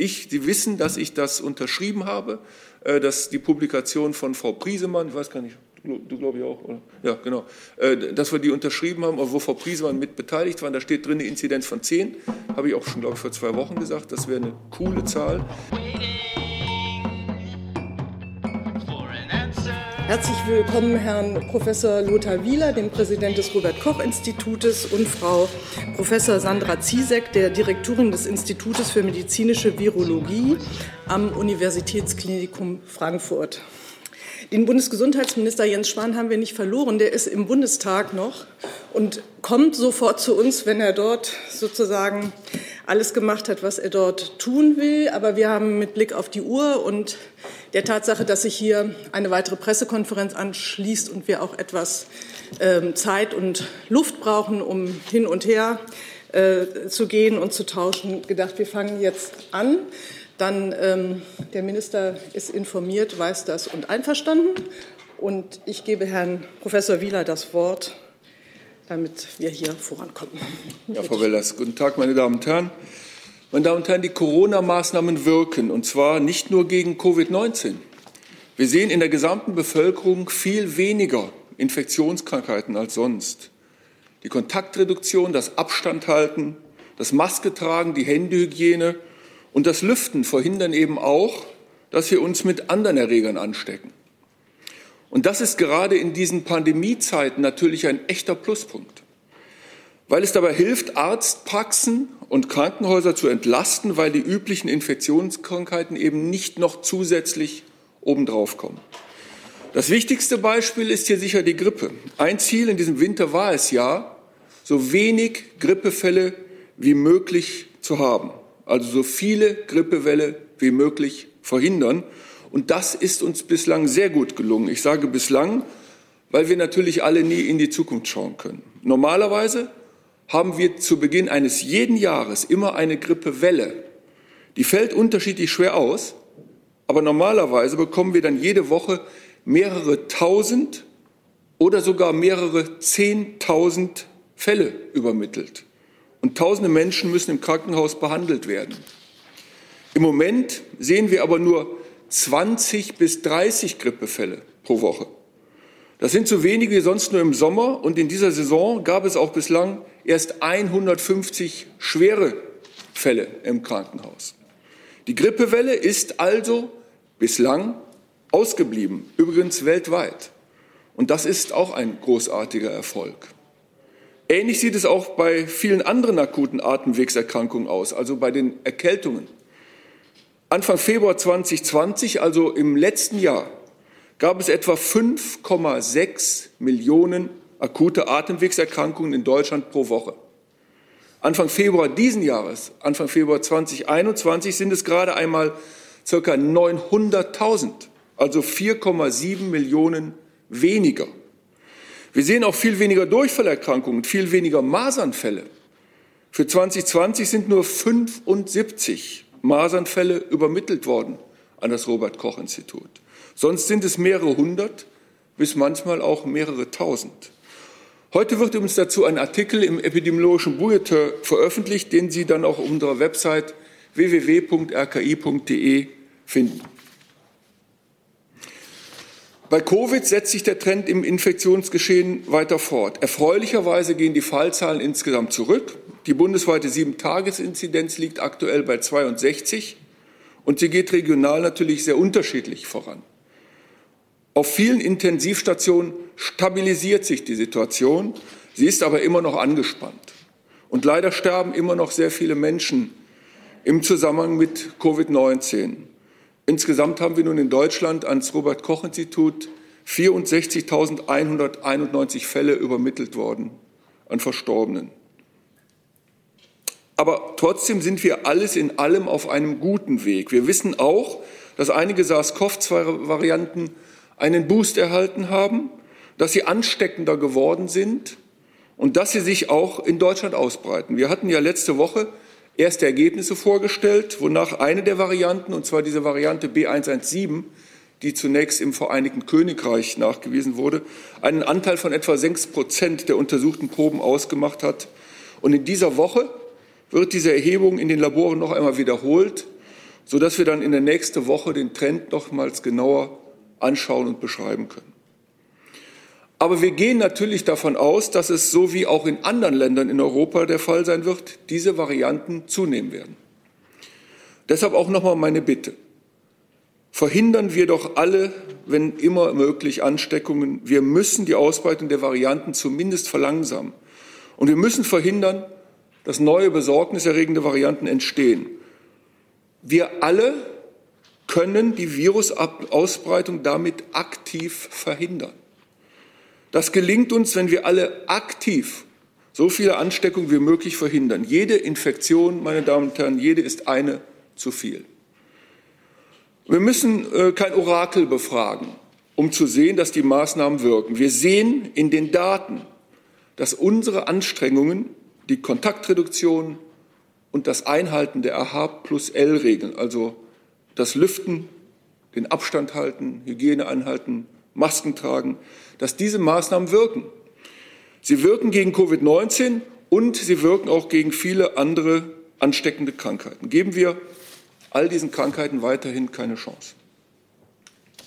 Ich, Sie wissen, dass ich das unterschrieben habe, äh, dass die Publikation von Frau Priesemann, ich weiß gar nicht, du glaube ich auch, oder? Ja, genau, äh, dass wir die unterschrieben haben, wo Frau Priesemann mit beteiligt war. Da steht drin eine Inzidenz von 10, habe ich auch schon, glaube ich, vor zwei Wochen gesagt. Das wäre eine coole Zahl. Herzlich willkommen Herrn Professor Lothar Wieler, dem Präsident des Robert-Koch-Institutes, und Frau Professor Sandra Ziesek, der Direktorin des Institutes für medizinische Virologie am Universitätsklinikum Frankfurt. Den Bundesgesundheitsminister Jens Spahn haben wir nicht verloren. Der ist im Bundestag noch und kommt sofort zu uns, wenn er dort sozusagen alles gemacht hat, was er dort tun will. Aber wir haben mit Blick auf die Uhr und der Tatsache, dass sich hier eine weitere Pressekonferenz anschließt und wir auch etwas äh, Zeit und Luft brauchen, um hin und her äh, zu gehen und zu tauschen, gedacht, wir fangen jetzt an. Dann ähm, der Minister ist informiert, weiß das und einverstanden. Und ich gebe Herrn Professor Wieler das Wort, damit wir hier vorankommen. Ja, Frau Wellers, guten Tag, meine Damen und Herren. Meine Damen und Herren, die Corona-Maßnahmen wirken, und zwar nicht nur gegen Covid-19. Wir sehen in der gesamten Bevölkerung viel weniger Infektionskrankheiten als sonst. Die Kontaktreduktion, das Abstandhalten, das Masketragen, die Händehygiene und das Lüften verhindern eben auch, dass wir uns mit anderen Erregern anstecken. Und das ist gerade in diesen Pandemiezeiten natürlich ein echter Pluspunkt, weil es dabei hilft, Arztpraxen und Krankenhäuser zu entlasten, weil die üblichen Infektionskrankheiten eben nicht noch zusätzlich obendrauf kommen. Das wichtigste Beispiel ist hier sicher die Grippe. Ein Ziel in diesem Winter war es ja, so wenig Grippefälle wie möglich zu haben also so viele Grippewelle wie möglich verhindern. Und das ist uns bislang sehr gut gelungen. Ich sage bislang, weil wir natürlich alle nie in die Zukunft schauen können. Normalerweise haben wir zu Beginn eines jeden Jahres immer eine Grippewelle. Die fällt unterschiedlich schwer aus, aber normalerweise bekommen wir dann jede Woche mehrere tausend oder sogar mehrere zehntausend Fälle übermittelt und tausende Menschen müssen im Krankenhaus behandelt werden. Im Moment sehen wir aber nur 20 bis 30 Grippefälle pro Woche. Das sind so wenige wie sonst nur im Sommer und in dieser Saison gab es auch bislang erst 150 schwere Fälle im Krankenhaus. Die Grippewelle ist also bislang ausgeblieben, übrigens weltweit. Und das ist auch ein großartiger Erfolg. Ähnlich sieht es auch bei vielen anderen akuten Atemwegserkrankungen aus, also bei den Erkältungen. Anfang Februar 2020, also im letzten Jahr, gab es etwa 5,6 Millionen akute Atemwegserkrankungen in Deutschland pro Woche. Anfang Februar diesen Jahres, Anfang Februar 2021, sind es gerade einmal circa 900.000, also 4,7 Millionen weniger. Wir sehen auch viel weniger Durchfallerkrankungen, viel weniger Masernfälle. Für 2020 sind nur 75 Masernfälle übermittelt worden an das Robert Koch Institut. Sonst sind es mehrere hundert bis manchmal auch mehrere tausend. Heute wird übrigens dazu ein Artikel im epidemiologischen Bulletin veröffentlicht, den Sie dann auch auf unserer Website www.rki.de finden. Bei Covid setzt sich der Trend im Infektionsgeschehen weiter fort. Erfreulicherweise gehen die Fallzahlen insgesamt zurück. Die bundesweite Sieben-Tages-Inzidenz liegt aktuell bei 62 und sie geht regional natürlich sehr unterschiedlich voran. Auf vielen Intensivstationen stabilisiert sich die Situation. Sie ist aber immer noch angespannt. Und leider sterben immer noch sehr viele Menschen im Zusammenhang mit Covid-19. Insgesamt haben wir nun in Deutschland ans Robert Koch Institut 64.191 Fälle übermittelt worden an Verstorbenen. Aber trotzdem sind wir alles in allem auf einem guten Weg. Wir wissen auch, dass einige SARS-CoV-2-Varianten einen Boost erhalten haben, dass sie ansteckender geworden sind und dass sie sich auch in Deutschland ausbreiten. Wir hatten ja letzte Woche erste Ergebnisse vorgestellt, wonach eine der Varianten, und zwar diese Variante B117, die zunächst im Vereinigten Königreich nachgewiesen wurde, einen Anteil von etwa sechs Prozent der untersuchten Proben ausgemacht hat. Und in dieser Woche wird diese Erhebung in den Laboren noch einmal wiederholt. sodass wir dann in der nächsten Woche den Trend nochmals genauer anschauen und beschreiben können. Aber wir gehen natürlich davon aus, dass es so wie auch in anderen Ländern in Europa der Fall sein wird, diese Varianten zunehmen werden. Deshalb auch nochmal meine Bitte. Verhindern wir doch alle, wenn immer möglich, Ansteckungen. Wir müssen die Ausbreitung der Varianten zumindest verlangsamen. Und wir müssen verhindern, dass neue besorgniserregende Varianten entstehen. Wir alle können die Virusausbreitung damit aktiv verhindern. Das gelingt uns, wenn wir alle aktiv so viele Ansteckungen wie möglich verhindern. Jede Infektion, meine Damen und Herren, jede ist eine zu viel. Wir müssen äh, kein Orakel befragen, um zu sehen, dass die Maßnahmen wirken. Wir sehen in den Daten, dass unsere Anstrengungen, die Kontaktreduktion und das Einhalten der AH plus L-Regeln, also das Lüften, den Abstand halten, Hygiene einhalten, Masken tragen, dass diese Maßnahmen wirken. Sie wirken gegen Covid-19 und sie wirken auch gegen viele andere ansteckende Krankheiten. Geben wir all diesen Krankheiten weiterhin keine Chance.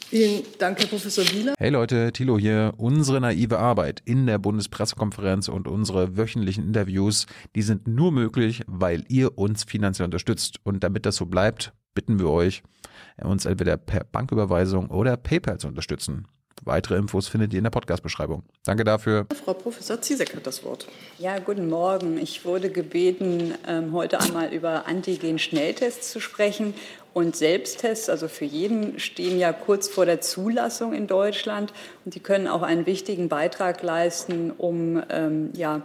Vielen Dank, Herr Professor Wieler. Hey Leute, Thilo hier. Unsere naive Arbeit in der Bundespressekonferenz und unsere wöchentlichen Interviews, die sind nur möglich, weil ihr uns finanziell unterstützt. Und damit das so bleibt, bitten wir euch, uns entweder per Banküberweisung oder PayPal zu unterstützen. Weitere Infos findet ihr in der Podcast-Beschreibung. Danke dafür. Frau Professor Ziesek hat das Wort. Ja, guten Morgen. Ich wurde gebeten, ähm, heute einmal über Antigen-Schnelltests zu sprechen. Und Selbsttests, also für jeden, stehen ja kurz vor der Zulassung in Deutschland. Und die können auch einen wichtigen Beitrag leisten, um ähm, ja,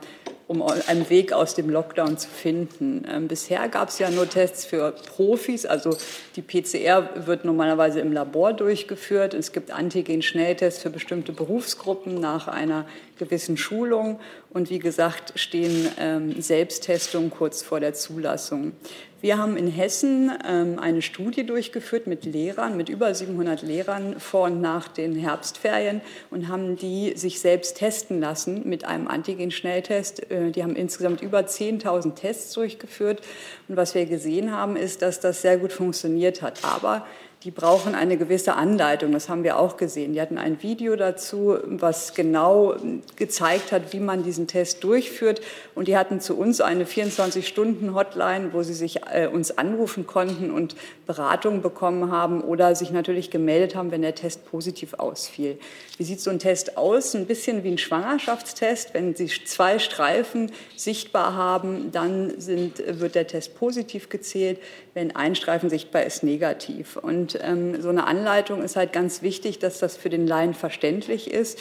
um einen Weg aus dem Lockdown zu finden. Ähm, bisher gab es ja nur Tests für Profis, also die PCR wird normalerweise im Labor durchgeführt. Es gibt Antigen-Schnelltests für bestimmte Berufsgruppen nach einer gewissen Schulung. Und wie gesagt, stehen ähm, Selbsttestungen kurz vor der Zulassung. Wir haben in Hessen ähm, eine Studie durchgeführt mit Lehrern, mit über 700 Lehrern vor und nach den Herbstferien und haben die sich selbst testen lassen mit einem Antigen-Schnelltest. Äh, die haben insgesamt über 10.000 Tests durchgeführt. Und was wir gesehen haben, ist, dass das sehr gut funktioniert hat. Aber die brauchen eine gewisse Anleitung. Das haben wir auch gesehen. Die hatten ein Video dazu, was genau gezeigt hat, wie man diesen Test durchführt. Und die hatten zu uns eine 24-Stunden-Hotline, wo sie sich äh, uns anrufen konnten und Beratung bekommen haben oder sich natürlich gemeldet haben, wenn der Test positiv ausfiel. Wie sieht so ein Test aus? Ein bisschen wie ein Schwangerschaftstest. Wenn Sie zwei Streifen sichtbar haben, dann sind, wird der Test positiv gezählt. Wenn ein Streifen sichtbar ist, negativ. Und ähm, so eine Anleitung ist halt ganz wichtig, dass das für den Laien verständlich ist.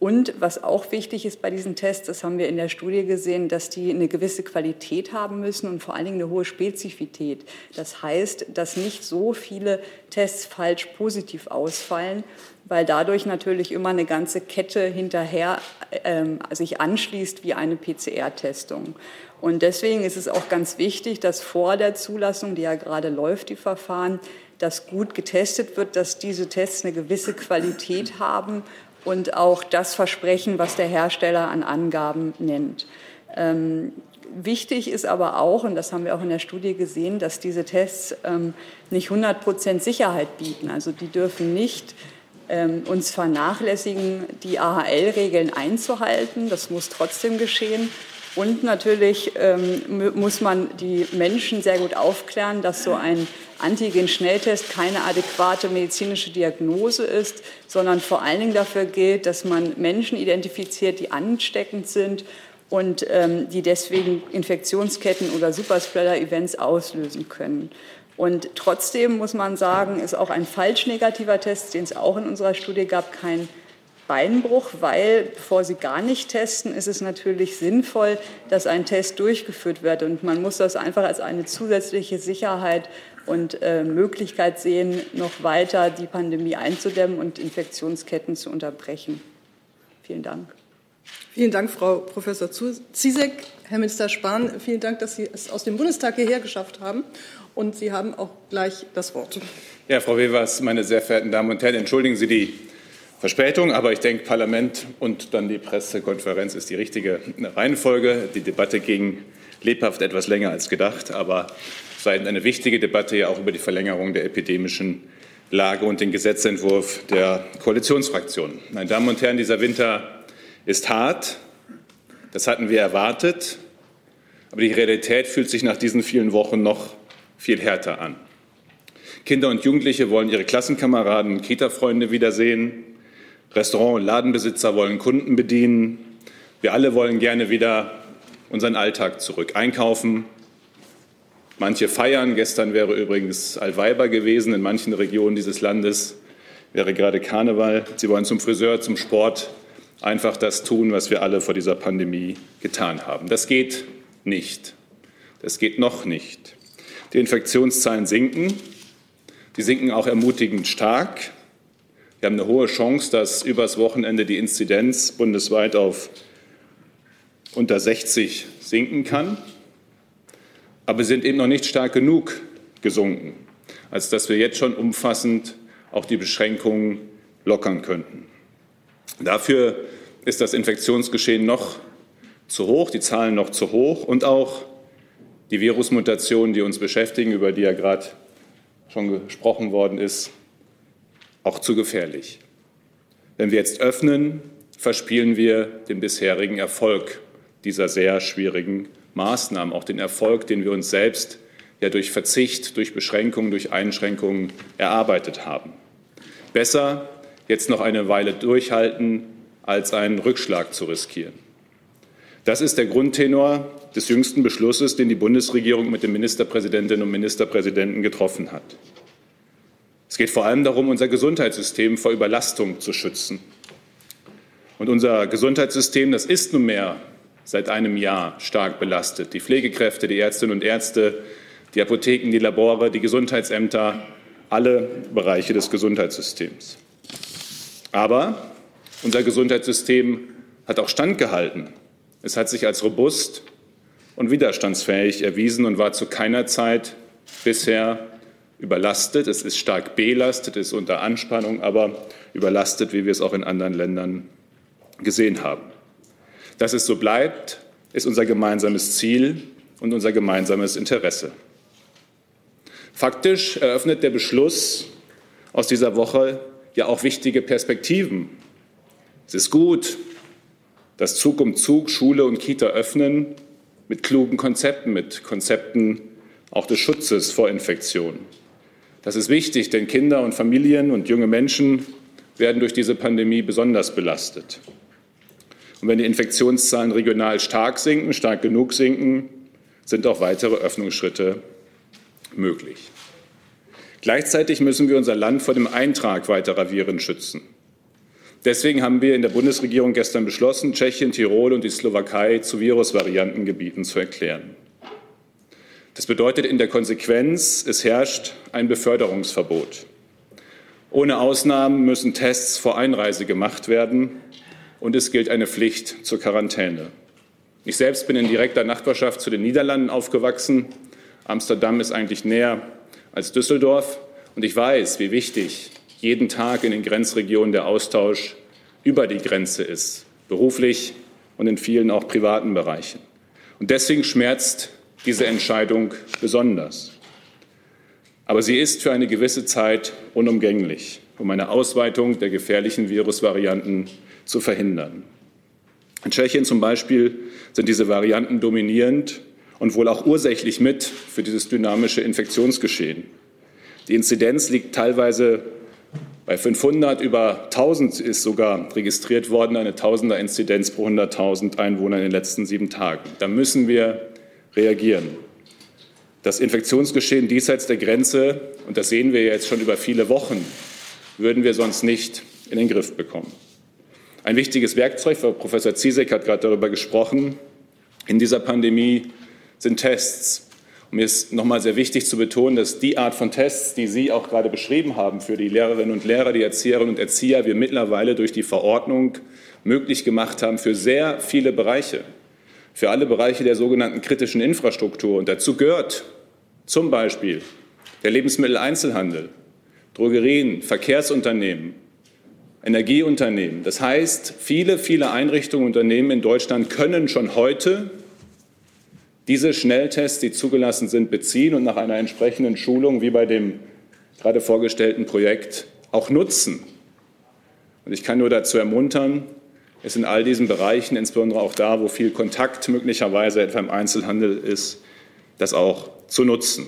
Und was auch wichtig ist bei diesen Tests, das haben wir in der Studie gesehen, dass die eine gewisse Qualität haben müssen und vor allen Dingen eine hohe Spezifität. Das heißt, dass nicht so viele Tests falsch positiv ausfallen, weil dadurch natürlich immer eine ganze Kette hinterher ähm, sich anschließt wie eine PCR-Testung. Und deswegen ist es auch ganz wichtig, dass vor der Zulassung, die ja gerade läuft, die Verfahren, dass gut getestet wird, dass diese Tests eine gewisse Qualität haben und auch das Versprechen, was der Hersteller an Angaben nennt. Ähm, wichtig ist aber auch, und das haben wir auch in der Studie gesehen, dass diese Tests ähm, nicht 100 Prozent Sicherheit bieten. Also die dürfen nicht ähm, uns vernachlässigen, die AHL-Regeln einzuhalten. Das muss trotzdem geschehen. Und natürlich ähm, muss man die Menschen sehr gut aufklären, dass so ein Antigen-Schnelltest keine adäquate medizinische Diagnose ist, sondern vor allen Dingen dafür gilt, dass man Menschen identifiziert, die ansteckend sind und ähm, die deswegen Infektionsketten oder Superspreader-Events auslösen können. Und trotzdem muss man sagen, ist auch ein falsch negativer Test, den es auch in unserer Studie gab, kein Beinbruch, weil bevor Sie gar nicht testen, ist es natürlich sinnvoll, dass ein Test durchgeführt wird. Und man muss das einfach als eine zusätzliche Sicherheit und äh, Möglichkeit sehen, noch weiter die Pandemie einzudämmen und Infektionsketten zu unterbrechen. Vielen Dank. Vielen Dank, Frau Professor Ziesek. Herr Minister Spahn, vielen Dank, dass Sie es aus dem Bundestag hierher geschafft haben. Und Sie haben auch gleich das Wort. Ja, Frau Wevers, meine sehr verehrten Damen und Herren, entschuldigen Sie die Verspätung, aber ich denke, Parlament und dann die Pressekonferenz ist die richtige Reihenfolge. Die Debatte ging lebhaft etwas länger als gedacht, aber war eine wichtige Debatte ja auch über die Verlängerung der epidemischen Lage und den Gesetzentwurf der Koalitionsfraktionen. Meine Damen und Herren, dieser Winter ist hart. Das hatten wir erwartet. Aber die Realität fühlt sich nach diesen vielen Wochen noch viel härter an. Kinder und Jugendliche wollen ihre Klassenkameraden und Kita-Freunde wiedersehen. Restaurant- und Ladenbesitzer wollen Kunden bedienen. Wir alle wollen gerne wieder unseren Alltag zurück. Einkaufen. Manche feiern. Gestern wäre übrigens Alweiber gewesen. In manchen Regionen dieses Landes wäre gerade Karneval. Sie wollen zum Friseur, zum Sport. Einfach das tun, was wir alle vor dieser Pandemie getan haben. Das geht nicht. Das geht noch nicht. Die Infektionszahlen sinken. Die sinken auch ermutigend stark. Wir haben eine hohe Chance, dass übers Wochenende die Inzidenz bundesweit auf unter 60 sinken kann. Aber sind eben noch nicht stark genug gesunken, als dass wir jetzt schon umfassend auch die Beschränkungen lockern könnten. Dafür ist das Infektionsgeschehen noch zu hoch, die Zahlen noch zu hoch und auch die Virusmutationen, die uns beschäftigen, über die ja gerade schon gesprochen worden ist, auch zu gefährlich. Wenn wir jetzt öffnen, verspielen wir den bisherigen Erfolg dieser sehr schwierigen Maßnahmen, auch den Erfolg, den wir uns selbst ja durch Verzicht, durch Beschränkungen, durch Einschränkungen erarbeitet haben. Besser jetzt noch eine Weile durchhalten, als einen Rückschlag zu riskieren. Das ist der Grundtenor des jüngsten Beschlusses, den die Bundesregierung mit den Ministerpräsidentinnen und Ministerpräsidenten getroffen hat. Es geht vor allem darum, unser Gesundheitssystem vor Überlastung zu schützen. Und unser Gesundheitssystem, das ist nunmehr seit einem Jahr stark belastet. Die Pflegekräfte, die Ärztinnen und Ärzte, die Apotheken, die Labore, die Gesundheitsämter, alle Bereiche des Gesundheitssystems. Aber unser Gesundheitssystem hat auch standgehalten. Es hat sich als robust und widerstandsfähig erwiesen und war zu keiner Zeit bisher überlastet. Es ist stark belastet, es ist unter Anspannung, aber überlastet, wie wir es auch in anderen Ländern gesehen haben. Dass es so bleibt, ist unser gemeinsames Ziel und unser gemeinsames Interesse. Faktisch eröffnet der Beschluss aus dieser Woche ja auch wichtige Perspektiven. Es ist gut, dass Zug um Zug Schule und Kita öffnen mit klugen Konzepten, mit Konzepten auch des Schutzes vor Infektionen. Das ist wichtig, denn Kinder und Familien und junge Menschen werden durch diese Pandemie besonders belastet. Und wenn die Infektionszahlen regional stark sinken, stark genug sinken, sind auch weitere Öffnungsschritte möglich. Gleichzeitig müssen wir unser Land vor dem Eintrag weiterer Viren schützen. Deswegen haben wir in der Bundesregierung gestern beschlossen, Tschechien, Tirol und die Slowakei zu Virusvariantengebieten zu erklären. Das bedeutet in der Konsequenz, es herrscht ein Beförderungsverbot. Ohne Ausnahmen müssen Tests vor Einreise gemacht werden und es gilt eine Pflicht zur Quarantäne. Ich selbst bin in direkter Nachbarschaft zu den Niederlanden aufgewachsen. Amsterdam ist eigentlich näher als Düsseldorf und ich weiß, wie wichtig jeden Tag in den Grenzregionen der Austausch über die Grenze ist, beruflich und in vielen auch privaten Bereichen. Und deswegen schmerzt diese Entscheidung besonders. Aber sie ist für eine gewisse Zeit unumgänglich, um eine Ausweitung der gefährlichen Virusvarianten zu verhindern. In Tschechien zum Beispiel sind diese Varianten dominierend und wohl auch ursächlich mit für dieses dynamische Infektionsgeschehen. Die Inzidenz liegt teilweise bei 500, über 1000 ist sogar registriert worden, eine Tausender-Inzidenz pro 100.000 Einwohner in den letzten sieben Tagen. Da müssen wir reagieren. Das Infektionsgeschehen diesseits der Grenze, und das sehen wir jetzt schon über viele Wochen, würden wir sonst nicht in den Griff bekommen. Ein wichtiges Werkzeug, Frau Professor Ziesek hat gerade darüber gesprochen, in dieser Pandemie sind Tests. Und mir ist nochmal sehr wichtig zu betonen, dass die Art von Tests, die Sie auch gerade beschrieben haben für die Lehrerinnen und Lehrer, die Erzieherinnen und Erzieher, wir mittlerweile durch die Verordnung möglich gemacht haben für sehr viele Bereiche für alle Bereiche der sogenannten kritischen Infrastruktur. Und dazu gehört zum Beispiel der Lebensmitteleinzelhandel, Drogerien, Verkehrsunternehmen, Energieunternehmen. Das heißt, viele, viele Einrichtungen und Unternehmen in Deutschland können schon heute diese Schnelltests, die zugelassen sind, beziehen und nach einer entsprechenden Schulung, wie bei dem gerade vorgestellten Projekt, auch nutzen. Und ich kann nur dazu ermuntern, es in all diesen Bereichen, insbesondere auch da, wo viel Kontakt möglicherweise etwa im Einzelhandel ist, das auch zu nutzen.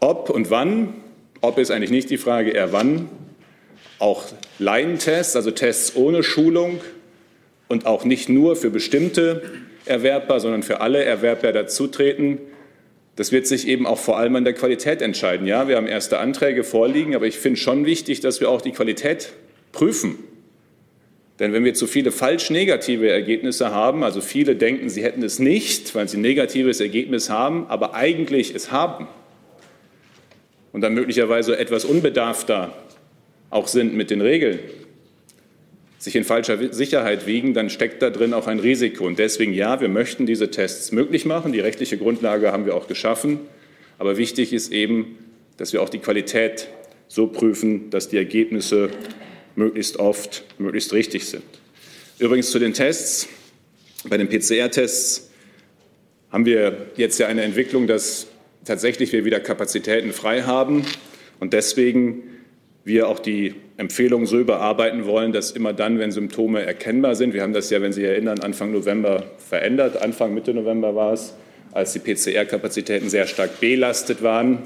Ob und wann, ob ist eigentlich nicht die Frage, eher wann, auch Laientests, also Tests ohne Schulung und auch nicht nur für bestimmte Erwerber, sondern für alle Erwerber dazutreten. Das wird sich eben auch vor allem an der Qualität entscheiden. Ja, wir haben erste Anträge vorliegen, aber ich finde schon wichtig, dass wir auch die Qualität prüfen. Denn wenn wir zu viele falsch negative Ergebnisse haben, also viele denken, sie hätten es nicht, weil sie ein negatives Ergebnis haben, aber eigentlich es haben, und dann möglicherweise etwas unbedarfter auch sind mit den Regeln, sich in falscher Sicherheit wiegen, dann steckt da drin auch ein Risiko. Und deswegen ja, wir möchten diese Tests möglich machen. Die rechtliche Grundlage haben wir auch geschaffen. Aber wichtig ist eben, dass wir auch die Qualität so prüfen, dass die Ergebnisse möglichst oft möglichst richtig sind. Übrigens zu den Tests. Bei den PCR-Tests haben wir jetzt ja eine Entwicklung, dass tatsächlich wir wieder Kapazitäten frei haben und deswegen wir auch die Empfehlungen so überarbeiten wollen, dass immer dann, wenn Symptome erkennbar sind, wir haben das ja, wenn Sie erinnern, Anfang November verändert, Anfang Mitte November war es, als die PCR-Kapazitäten sehr stark belastet waren,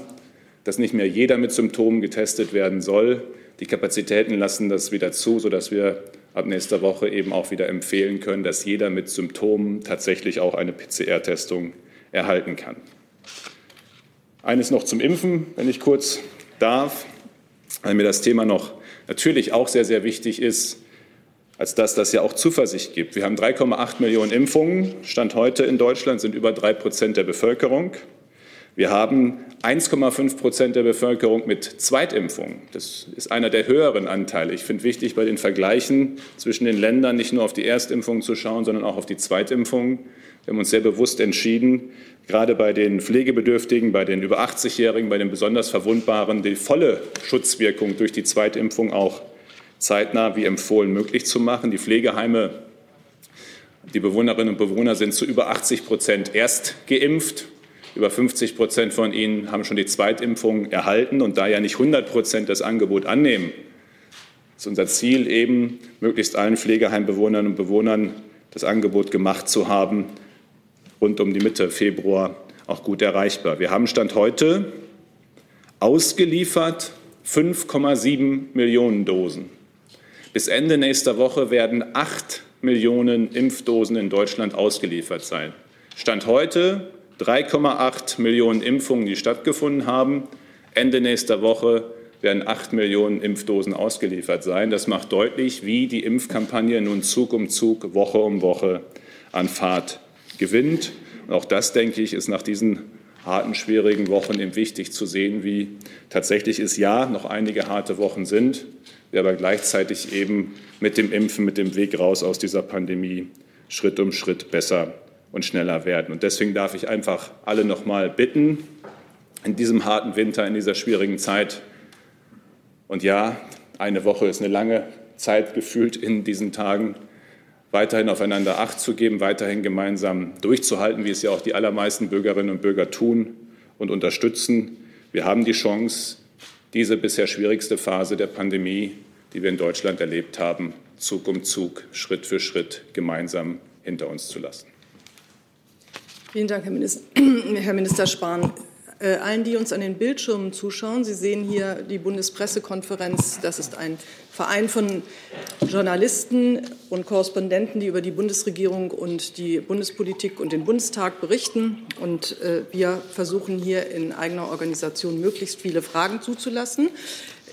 dass nicht mehr jeder mit Symptomen getestet werden soll. Die Kapazitäten lassen das wieder zu, sodass wir ab nächster Woche eben auch wieder empfehlen können, dass jeder mit Symptomen tatsächlich auch eine PCR-Testung erhalten kann. Eines noch zum Impfen, wenn ich kurz darf, weil mir das Thema noch natürlich auch sehr, sehr wichtig ist, als dass das ja auch Zuversicht gibt. Wir haben 3,8 Millionen Impfungen. Stand heute in Deutschland sind über drei Prozent der Bevölkerung. Wir haben 1,5 Prozent der Bevölkerung mit Zweitimpfung. Das ist einer der höheren Anteile. Ich finde wichtig, bei den Vergleichen zwischen den Ländern nicht nur auf die Erstimpfung zu schauen, sondern auch auf die Zweitimpfung. Wir haben uns sehr bewusst entschieden, gerade bei den Pflegebedürftigen, bei den über 80-Jährigen, bei den besonders Verwundbaren die volle Schutzwirkung durch die Zweitimpfung auch zeitnah wie empfohlen möglich zu machen. Die Pflegeheime, die Bewohnerinnen und Bewohner sind zu über 80 Prozent erst geimpft. Über 50 Prozent von ihnen haben schon die Zweitimpfung erhalten und da ja nicht 100 Prozent das Angebot annehmen, ist unser Ziel eben, möglichst allen Pflegeheimbewohnern und Bewohnern das Angebot gemacht zu haben, rund um die Mitte Februar auch gut erreichbar. Wir haben Stand heute ausgeliefert 5,7 Millionen Dosen. Bis Ende nächster Woche werden 8 Millionen Impfdosen in Deutschland ausgeliefert sein. Stand heute 3,8 Millionen Impfungen, die stattgefunden haben. Ende nächster Woche werden 8 Millionen Impfdosen ausgeliefert sein. Das macht deutlich, wie die Impfkampagne nun Zug um Zug, Woche um Woche an Fahrt gewinnt. Und auch das, denke ich, ist nach diesen harten, schwierigen Wochen eben wichtig zu sehen, wie tatsächlich es ja noch einige harte Wochen sind, wir aber gleichzeitig eben mit dem Impfen, mit dem Weg raus aus dieser Pandemie Schritt um Schritt besser und schneller werden. Und deswegen darf ich einfach alle noch mal bitten, in diesem harten Winter, in dieser schwierigen Zeit, und ja, eine Woche ist eine lange Zeit gefühlt in diesen Tagen, weiterhin aufeinander Acht zu geben, weiterhin gemeinsam durchzuhalten, wie es ja auch die allermeisten Bürgerinnen und Bürger tun und unterstützen. Wir haben die Chance, diese bisher schwierigste Phase der Pandemie, die wir in Deutschland erlebt haben, Zug um Zug, Schritt für Schritt gemeinsam hinter uns zu lassen. Vielen Dank, Herr Minister, Herr Minister Spahn. Äh, allen, die uns an den Bildschirmen zuschauen, Sie sehen hier die Bundespressekonferenz. Das ist ein Verein von Journalisten und Korrespondenten, die über die Bundesregierung und die Bundespolitik und den Bundestag berichten. Und äh, wir versuchen hier in eigener Organisation möglichst viele Fragen zuzulassen.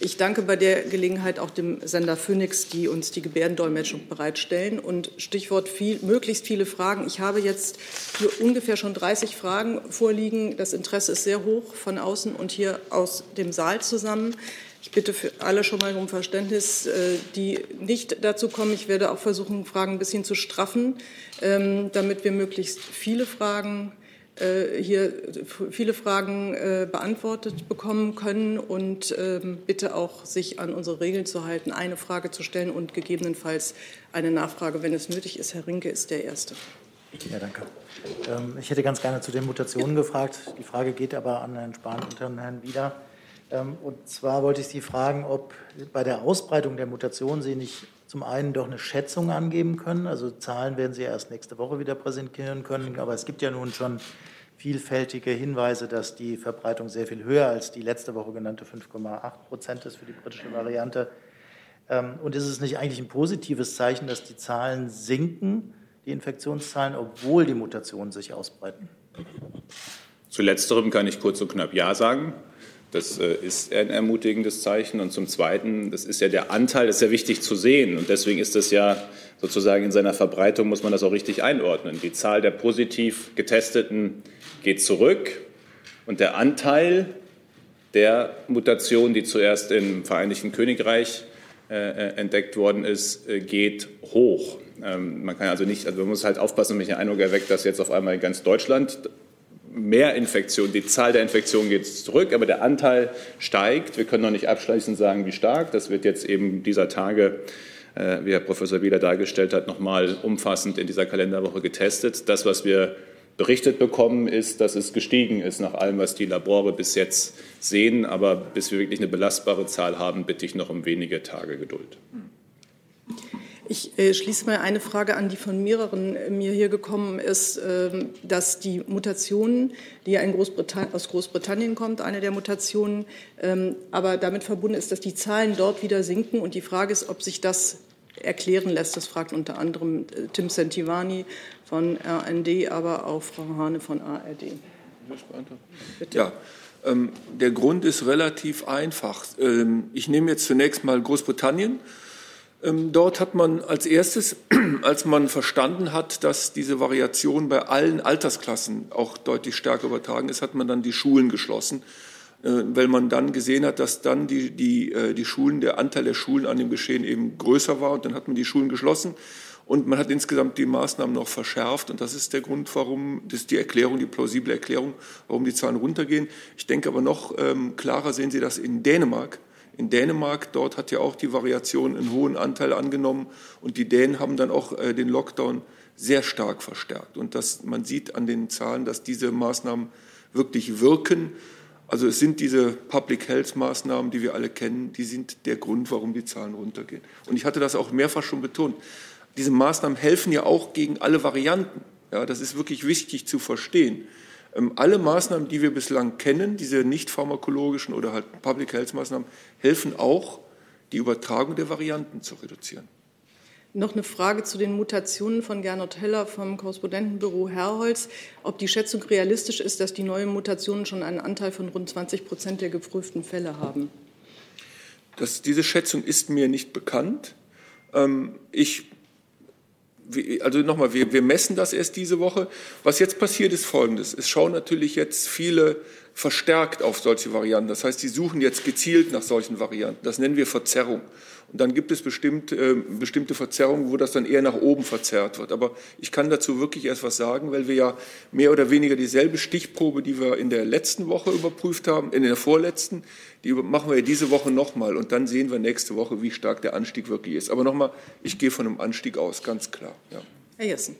Ich danke bei der Gelegenheit auch dem Sender Phoenix, die uns die Gebärdendolmetschung bereitstellen. Und Stichwort viel, möglichst viele Fragen. Ich habe jetzt ungefähr schon 30 Fragen vorliegen. Das Interesse ist sehr hoch von außen und hier aus dem Saal zusammen. Ich bitte für alle schon mal um Verständnis, äh, die nicht dazu kommen. Ich werde auch versuchen, Fragen ein bisschen zu straffen, ähm, damit wir möglichst viele Fragen hier viele Fragen äh, beantwortet bekommen können und ähm, bitte auch sich an unsere Regeln zu halten, eine Frage zu stellen und gegebenenfalls eine Nachfrage, wenn es nötig ist. Herr Rinke ist der Erste. Ja, danke. Ähm, ich hätte ganz gerne zu den Mutationen gefragt. Die Frage geht aber an Herrn Spahn und Herrn Wieder. Ähm, und zwar wollte ich Sie fragen, ob bei der Ausbreitung der Mutationen Sie nicht zum einen doch eine Schätzung angeben können. Also Zahlen werden Sie erst nächste Woche wieder präsentieren können. Aber es gibt ja nun schon vielfältige Hinweise, dass die Verbreitung sehr viel höher als die letzte Woche genannte 5,8 Prozent ist für die britische Variante. Ähm, und ist es nicht eigentlich ein positives Zeichen, dass die Zahlen sinken, die Infektionszahlen, obwohl die Mutationen sich ausbreiten? Zu letzterem kann ich kurz und knapp Ja sagen. Das äh, ist ein ermutigendes Zeichen. Und zum Zweiten, das ist ja der Anteil, das ist ja wichtig zu sehen. Und deswegen ist das ja sozusagen in seiner Verbreitung, muss man das auch richtig einordnen. Die Zahl der positiv Getesteten geht zurück und der Anteil der Mutation, die zuerst im Vereinigten Königreich äh, äh entdeckt worden ist, geht hoch. Ähm, man kann also nicht, also man muss halt aufpassen, wenn mich den Eindruck erweckt, dass jetzt auf einmal in ganz Deutschland mehr Infektionen, die Zahl der Infektionen geht zurück, aber der Anteil steigt. Wir können noch nicht abschließend sagen, wie stark. Das wird jetzt eben dieser Tage, äh, wie Herr Professor Wieler dargestellt hat, nochmal umfassend in dieser Kalenderwoche getestet. Das, was wir berichtet bekommen, ist, dass es gestiegen ist nach allem, was die Labore bis jetzt sehen. Aber bis wir wirklich eine belastbare Zahl haben, bitte ich noch um wenige Tage Geduld. Ich äh, schließe mal eine Frage an, die von mehreren äh, mir hier gekommen ist, äh, dass die Mutation, die ja Großbritannien, aus Großbritannien kommt, eine der Mutationen, ähm, aber damit verbunden ist, dass die Zahlen dort wieder sinken. Und die Frage ist, ob sich das erklären lässt. Das fragt unter anderem äh, Tim Sentivani von RND, aber auch Frau Hane von ARD. Bitte. Ja. Ähm, der Grund ist relativ einfach. Ähm, ich nehme jetzt zunächst mal Großbritannien. Ähm, dort hat man als erstes, als man verstanden hat, dass diese Variation bei allen Altersklassen auch deutlich stärker übertragen ist, hat man dann die Schulen geschlossen, äh, weil man dann gesehen hat, dass dann die, die, äh, die Schulen, der Anteil der Schulen an dem Geschehen eben größer war und dann hat man die Schulen geschlossen und man hat insgesamt die Maßnahmen noch verschärft und das ist der Grund, warum, das ist die Erklärung, die plausible Erklärung, warum die Zahlen runtergehen. Ich denke aber noch ähm, klarer sehen Sie das in Dänemark in Dänemark. Dort hat ja auch die Variation einen hohen Anteil angenommen und die Dänen haben dann auch äh, den Lockdown sehr stark verstärkt. Und das, man sieht an den Zahlen, dass diese Maßnahmen wirklich wirken. Also es sind diese Public Health Maßnahmen, die wir alle kennen, die sind der Grund, warum die Zahlen runtergehen. Und ich hatte das auch mehrfach schon betont. Diese Maßnahmen helfen ja auch gegen alle Varianten. Ja, das ist wirklich wichtig zu verstehen. Ähm, alle Maßnahmen, die wir bislang kennen, diese nicht pharmakologischen oder halt Public Health Maßnahmen, helfen auch, die Übertragung der Varianten zu reduzieren. Noch eine Frage zu den Mutationen von Gernot Heller vom Korrespondentenbüro Herrholz. Ob die Schätzung realistisch ist, dass die neuen Mutationen schon einen Anteil von rund 20 Prozent der geprüften Fälle haben? Das, diese Schätzung ist mir nicht bekannt. Ähm, ich also nochmal, wir, wir messen das erst diese Woche. Was jetzt passiert, ist Folgendes. Es schauen natürlich jetzt viele verstärkt auf solche Varianten. Das heißt, sie suchen jetzt gezielt nach solchen Varianten. Das nennen wir Verzerrung. Und dann gibt es bestimmt, äh, bestimmte Verzerrungen, wo das dann eher nach oben verzerrt wird. Aber ich kann dazu wirklich erst was sagen, weil wir ja mehr oder weniger dieselbe Stichprobe, die wir in der letzten Woche überprüft haben, in der vorletzten, die machen wir ja diese Woche nochmal. Und dann sehen wir nächste Woche, wie stark der Anstieg wirklich ist. Aber nochmal, ich gehe von einem Anstieg aus, ganz klar. Ja. Herr Jessen.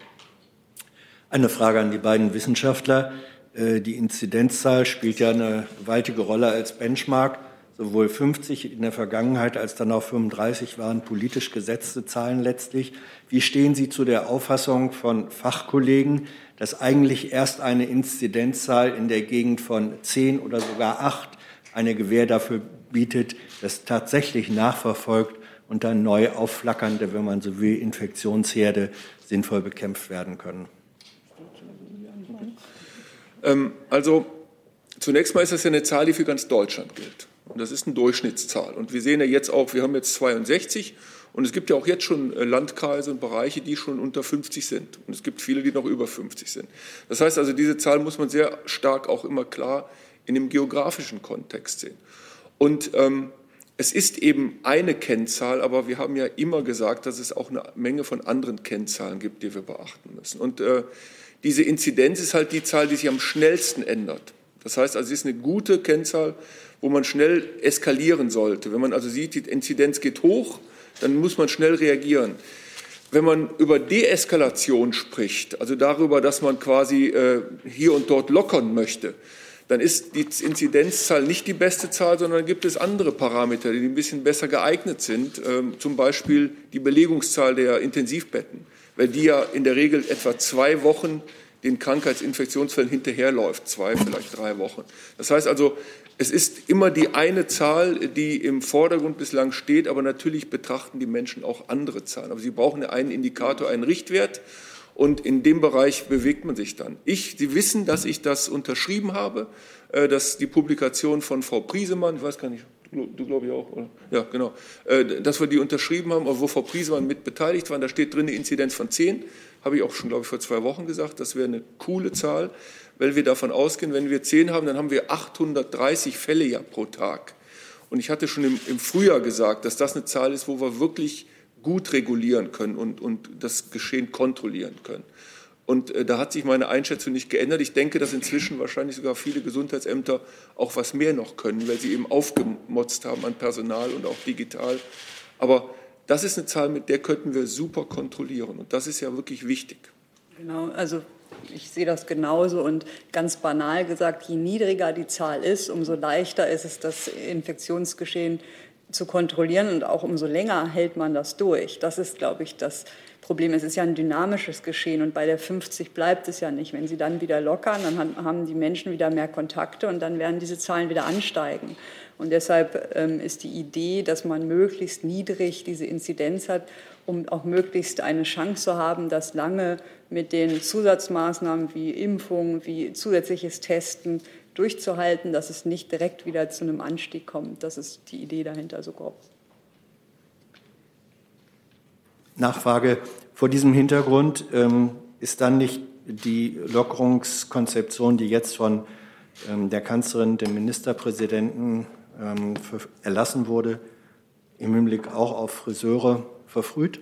Eine Frage an die beiden Wissenschaftler. Äh, die Inzidenzzahl spielt ja eine gewaltige Rolle als Benchmark sowohl 50 in der Vergangenheit als dann auch 35 waren politisch gesetzte Zahlen letztlich. Wie stehen Sie zu der Auffassung von Fachkollegen, dass eigentlich erst eine Inzidenzzahl in der Gegend von 10 oder sogar 8 eine Gewähr dafür bietet, dass tatsächlich nachverfolgt und dann neu aufflackernde, wenn man so will, Infektionsherde sinnvoll bekämpft werden können? Ähm, also zunächst mal ist das ja eine Zahl, die für ganz Deutschland gilt. Und das ist eine Durchschnittszahl. Und wir sehen ja jetzt auch, wir haben jetzt 62 und es gibt ja auch jetzt schon äh, Landkreise und Bereiche, die schon unter 50 sind. Und es gibt viele, die noch über 50 sind. Das heißt also, diese Zahl muss man sehr stark auch immer klar in dem geografischen Kontext sehen. Und ähm, es ist eben eine Kennzahl, aber wir haben ja immer gesagt, dass es auch eine Menge von anderen Kennzahlen gibt, die wir beachten müssen. Und äh, diese Inzidenz ist halt die Zahl, die sich am schnellsten ändert. Das heißt also, es ist eine gute Kennzahl, wo man schnell eskalieren sollte. Wenn man also sieht, die Inzidenz geht hoch, dann muss man schnell reagieren. wenn man über Deeskalation spricht, also darüber, dass man quasi äh, hier und dort lockern möchte, dann ist die Inzidenzzahl nicht die beste Zahl, sondern gibt es andere Parameter, die ein bisschen besser geeignet sind, ähm, zum Beispiel die Belegungszahl der Intensivbetten, weil die ja in der Regel etwa zwei Wochen den Krankheitsinfektionsfällen hinterherläuft, zwei, vielleicht drei Wochen. Das heißt also, es ist immer die eine Zahl, die im Vordergrund bislang steht, aber natürlich betrachten die Menschen auch andere Zahlen. Aber sie brauchen einen Indikator, einen Richtwert. Und in dem Bereich bewegt man sich dann. Ich, Sie wissen, dass ich das unterschrieben habe, äh, dass die Publikation von Frau Priesemann, ich weiß gar nicht, du glaube ich auch, oder? Ja, genau, äh, dass wir die unterschrieben haben, wo Frau Priesemann mit beteiligt war. Da steht drin eine Inzidenz von 10 habe ich auch schon, glaube ich, vor zwei Wochen gesagt, das wäre eine coole Zahl, weil wir davon ausgehen, wenn wir zehn haben, dann haben wir 830 Fälle ja pro Tag. Und ich hatte schon im, im Frühjahr gesagt, dass das eine Zahl ist, wo wir wirklich gut regulieren können und, und das Geschehen kontrollieren können. Und äh, da hat sich meine Einschätzung nicht geändert. Ich denke, dass inzwischen wahrscheinlich sogar viele Gesundheitsämter auch was mehr noch können, weil sie eben aufgemotzt haben an Personal und auch digital. Aber das ist eine Zahl, mit der könnten wir super kontrollieren. Und das ist ja wirklich wichtig. Genau, also ich sehe das genauso und ganz banal gesagt, je niedriger die Zahl ist, umso leichter ist es, das Infektionsgeschehen zu kontrollieren und auch umso länger hält man das durch. Das ist, glaube ich, das Problem. Es ist ja ein dynamisches Geschehen und bei der 50 bleibt es ja nicht. Wenn Sie dann wieder lockern, dann haben die Menschen wieder mehr Kontakte und dann werden diese Zahlen wieder ansteigen. Und deshalb ähm, ist die Idee, dass man möglichst niedrig diese Inzidenz hat, um auch möglichst eine Chance zu haben, das lange mit den Zusatzmaßnahmen wie Impfung, wie zusätzliches Testen durchzuhalten, dass es nicht direkt wieder zu einem Anstieg kommt. Das ist die Idee dahinter so grob. Nachfrage. Vor diesem Hintergrund ähm, ist dann nicht die Lockerungskonzeption, die jetzt von ähm, der Kanzlerin, dem Ministerpräsidenten ähm, erlassen wurde, im Hinblick auch auf Friseure verfrüht?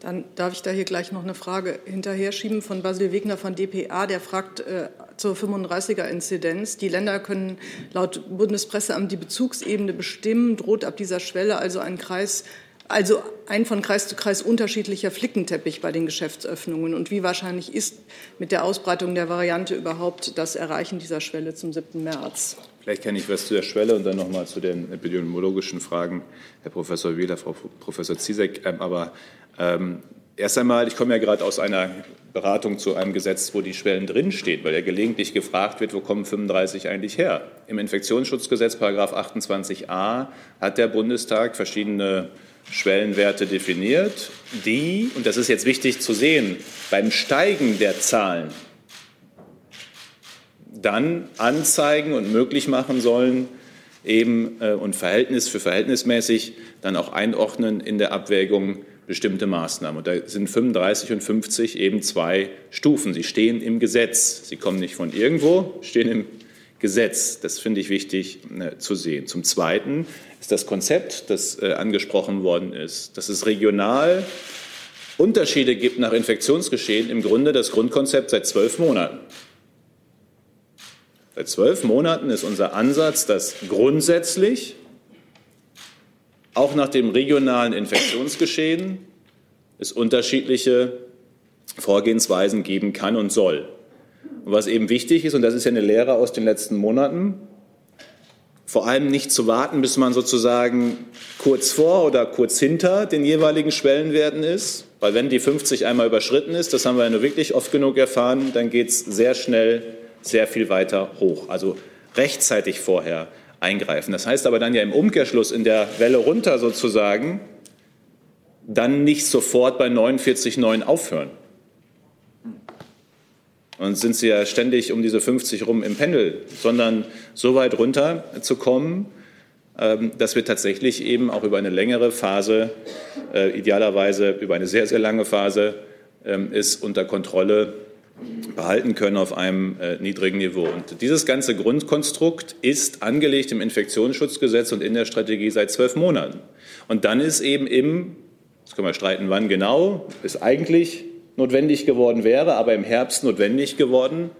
Dann darf ich da hier gleich noch eine Frage hinterher schieben von Basil Wegner von dpa. Der fragt äh, zur 35er-Inzidenz. Die Länder können laut Bundespresseamt die Bezugsebene bestimmen. Droht ab dieser Schwelle also ein Kreis also ein von Kreis zu Kreis unterschiedlicher Flickenteppich bei den Geschäftsöffnungen. Und wie wahrscheinlich ist mit der Ausbreitung der Variante überhaupt das Erreichen dieser Schwelle zum 7. März? Vielleicht kenne ich was zu der Schwelle und dann noch mal zu den epidemiologischen Fragen, Herr Professor Wieler, Frau Professor Zizek. Ähm, aber ähm, erst einmal, ich komme ja gerade aus einer Beratung zu einem Gesetz, wo die Schwellen drinstehen, weil ja gelegentlich gefragt wird, wo kommen 35 eigentlich her? Im Infektionsschutzgesetz, Paragraph 28a, hat der Bundestag verschiedene Schwellenwerte definiert, die, und das ist jetzt wichtig zu sehen, beim Steigen der Zahlen dann anzeigen und möglich machen sollen, eben äh, und Verhältnis für verhältnismäßig dann auch einordnen in der Abwägung bestimmte Maßnahmen. Und da sind 35 und 50 eben zwei Stufen. Sie stehen im Gesetz. Sie kommen nicht von irgendwo, stehen im Gesetz. Das finde ich wichtig äh, zu sehen. Zum Zweiten ist das Konzept, das äh, angesprochen worden ist, dass es regional Unterschiede gibt nach Infektionsgeschehen, im Grunde das Grundkonzept seit zwölf Monaten. Seit zwölf Monaten ist unser Ansatz, dass grundsätzlich auch nach dem regionalen Infektionsgeschehen es unterschiedliche Vorgehensweisen geben kann und soll. Und was eben wichtig ist, und das ist ja eine Lehre aus den letzten Monaten, vor allem nicht zu warten, bis man sozusagen kurz vor oder kurz hinter den jeweiligen Schwellenwerten ist. Weil wenn die 50 einmal überschritten ist, das haben wir ja nur wirklich oft genug erfahren, dann geht es sehr schnell sehr viel weiter hoch. Also rechtzeitig vorher eingreifen. Das heißt aber dann ja im Umkehrschluss in der Welle runter sozusagen, dann nicht sofort bei 49,9 aufhören. Und sind sie ja ständig um diese 50 rum im Pendel, sondern so weit runter zu kommen, ähm, dass wir tatsächlich eben auch über eine längere Phase, äh, idealerweise über eine sehr, sehr lange Phase, ähm, es unter Kontrolle behalten können auf einem äh, niedrigen Niveau. Und dieses ganze Grundkonstrukt ist angelegt im Infektionsschutzgesetz und in der Strategie seit zwölf Monaten. Und dann ist eben im, jetzt können wir streiten, wann genau, ist eigentlich notwendig geworden wäre, aber im Herbst notwendig geworden,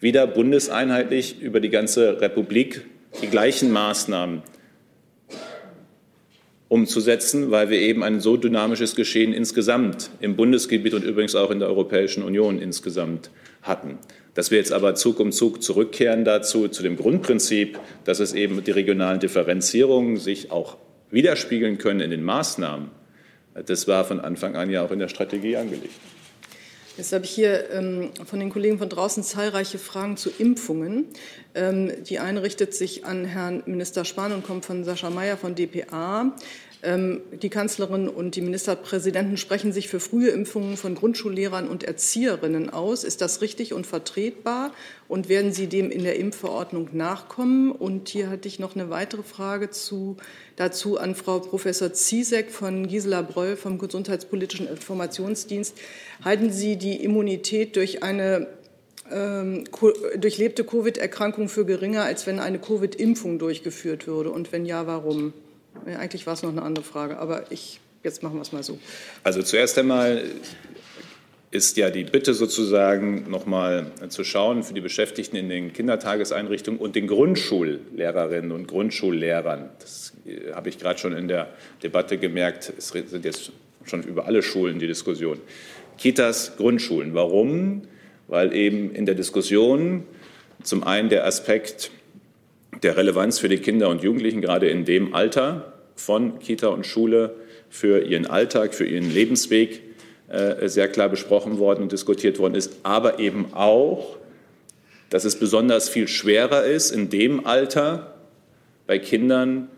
wieder bundeseinheitlich über die ganze Republik die gleichen Maßnahmen umzusetzen, weil wir eben ein so dynamisches Geschehen insgesamt im Bundesgebiet und übrigens auch in der Europäischen Union insgesamt hatten. Dass wir jetzt aber Zug um Zug zurückkehren dazu, zu dem Grundprinzip, dass es eben die regionalen Differenzierungen sich auch widerspiegeln können in den Maßnahmen, das war von Anfang an ja auch in der Strategie angelegt. Jetzt habe ich hier ähm, von den Kollegen von draußen zahlreiche Fragen zu Impfungen. Ähm, die eine richtet sich an Herrn Minister Spahn und kommt von Sascha Mayer von dpa. Ähm, die Kanzlerin und die Ministerpräsidenten sprechen sich für frühe Impfungen von Grundschullehrern und Erzieherinnen aus. Ist das richtig und vertretbar? Und werden Sie dem in der Impfverordnung nachkommen? Und hier hatte ich noch eine weitere Frage zu, dazu an Frau Professor Ziesek von Gisela Bröll vom Gesundheitspolitischen Informationsdienst. Halten Sie die Immunität durch eine durchlebte Covid-Erkrankung für geringer, als wenn eine Covid-Impfung durchgeführt würde? Und wenn ja, warum? Eigentlich war es noch eine andere Frage, aber ich, jetzt machen wir es mal so. Also zuerst einmal ist ja die Bitte sozusagen noch mal zu schauen für die Beschäftigten in den Kindertageseinrichtungen und den Grundschullehrerinnen und Grundschullehrern. Das äh, habe ich gerade schon in der Debatte gemerkt. Es sind jetzt schon über alle Schulen die Diskussion. Kitas, Grundschulen. Warum? Weil eben in der Diskussion zum einen der Aspekt der Relevanz für die Kinder und Jugendlichen gerade in dem Alter von Kita und Schule für ihren Alltag, für ihren Lebensweg äh, sehr klar besprochen worden und diskutiert worden ist, aber eben auch, dass es besonders viel schwerer ist, in dem Alter bei Kindern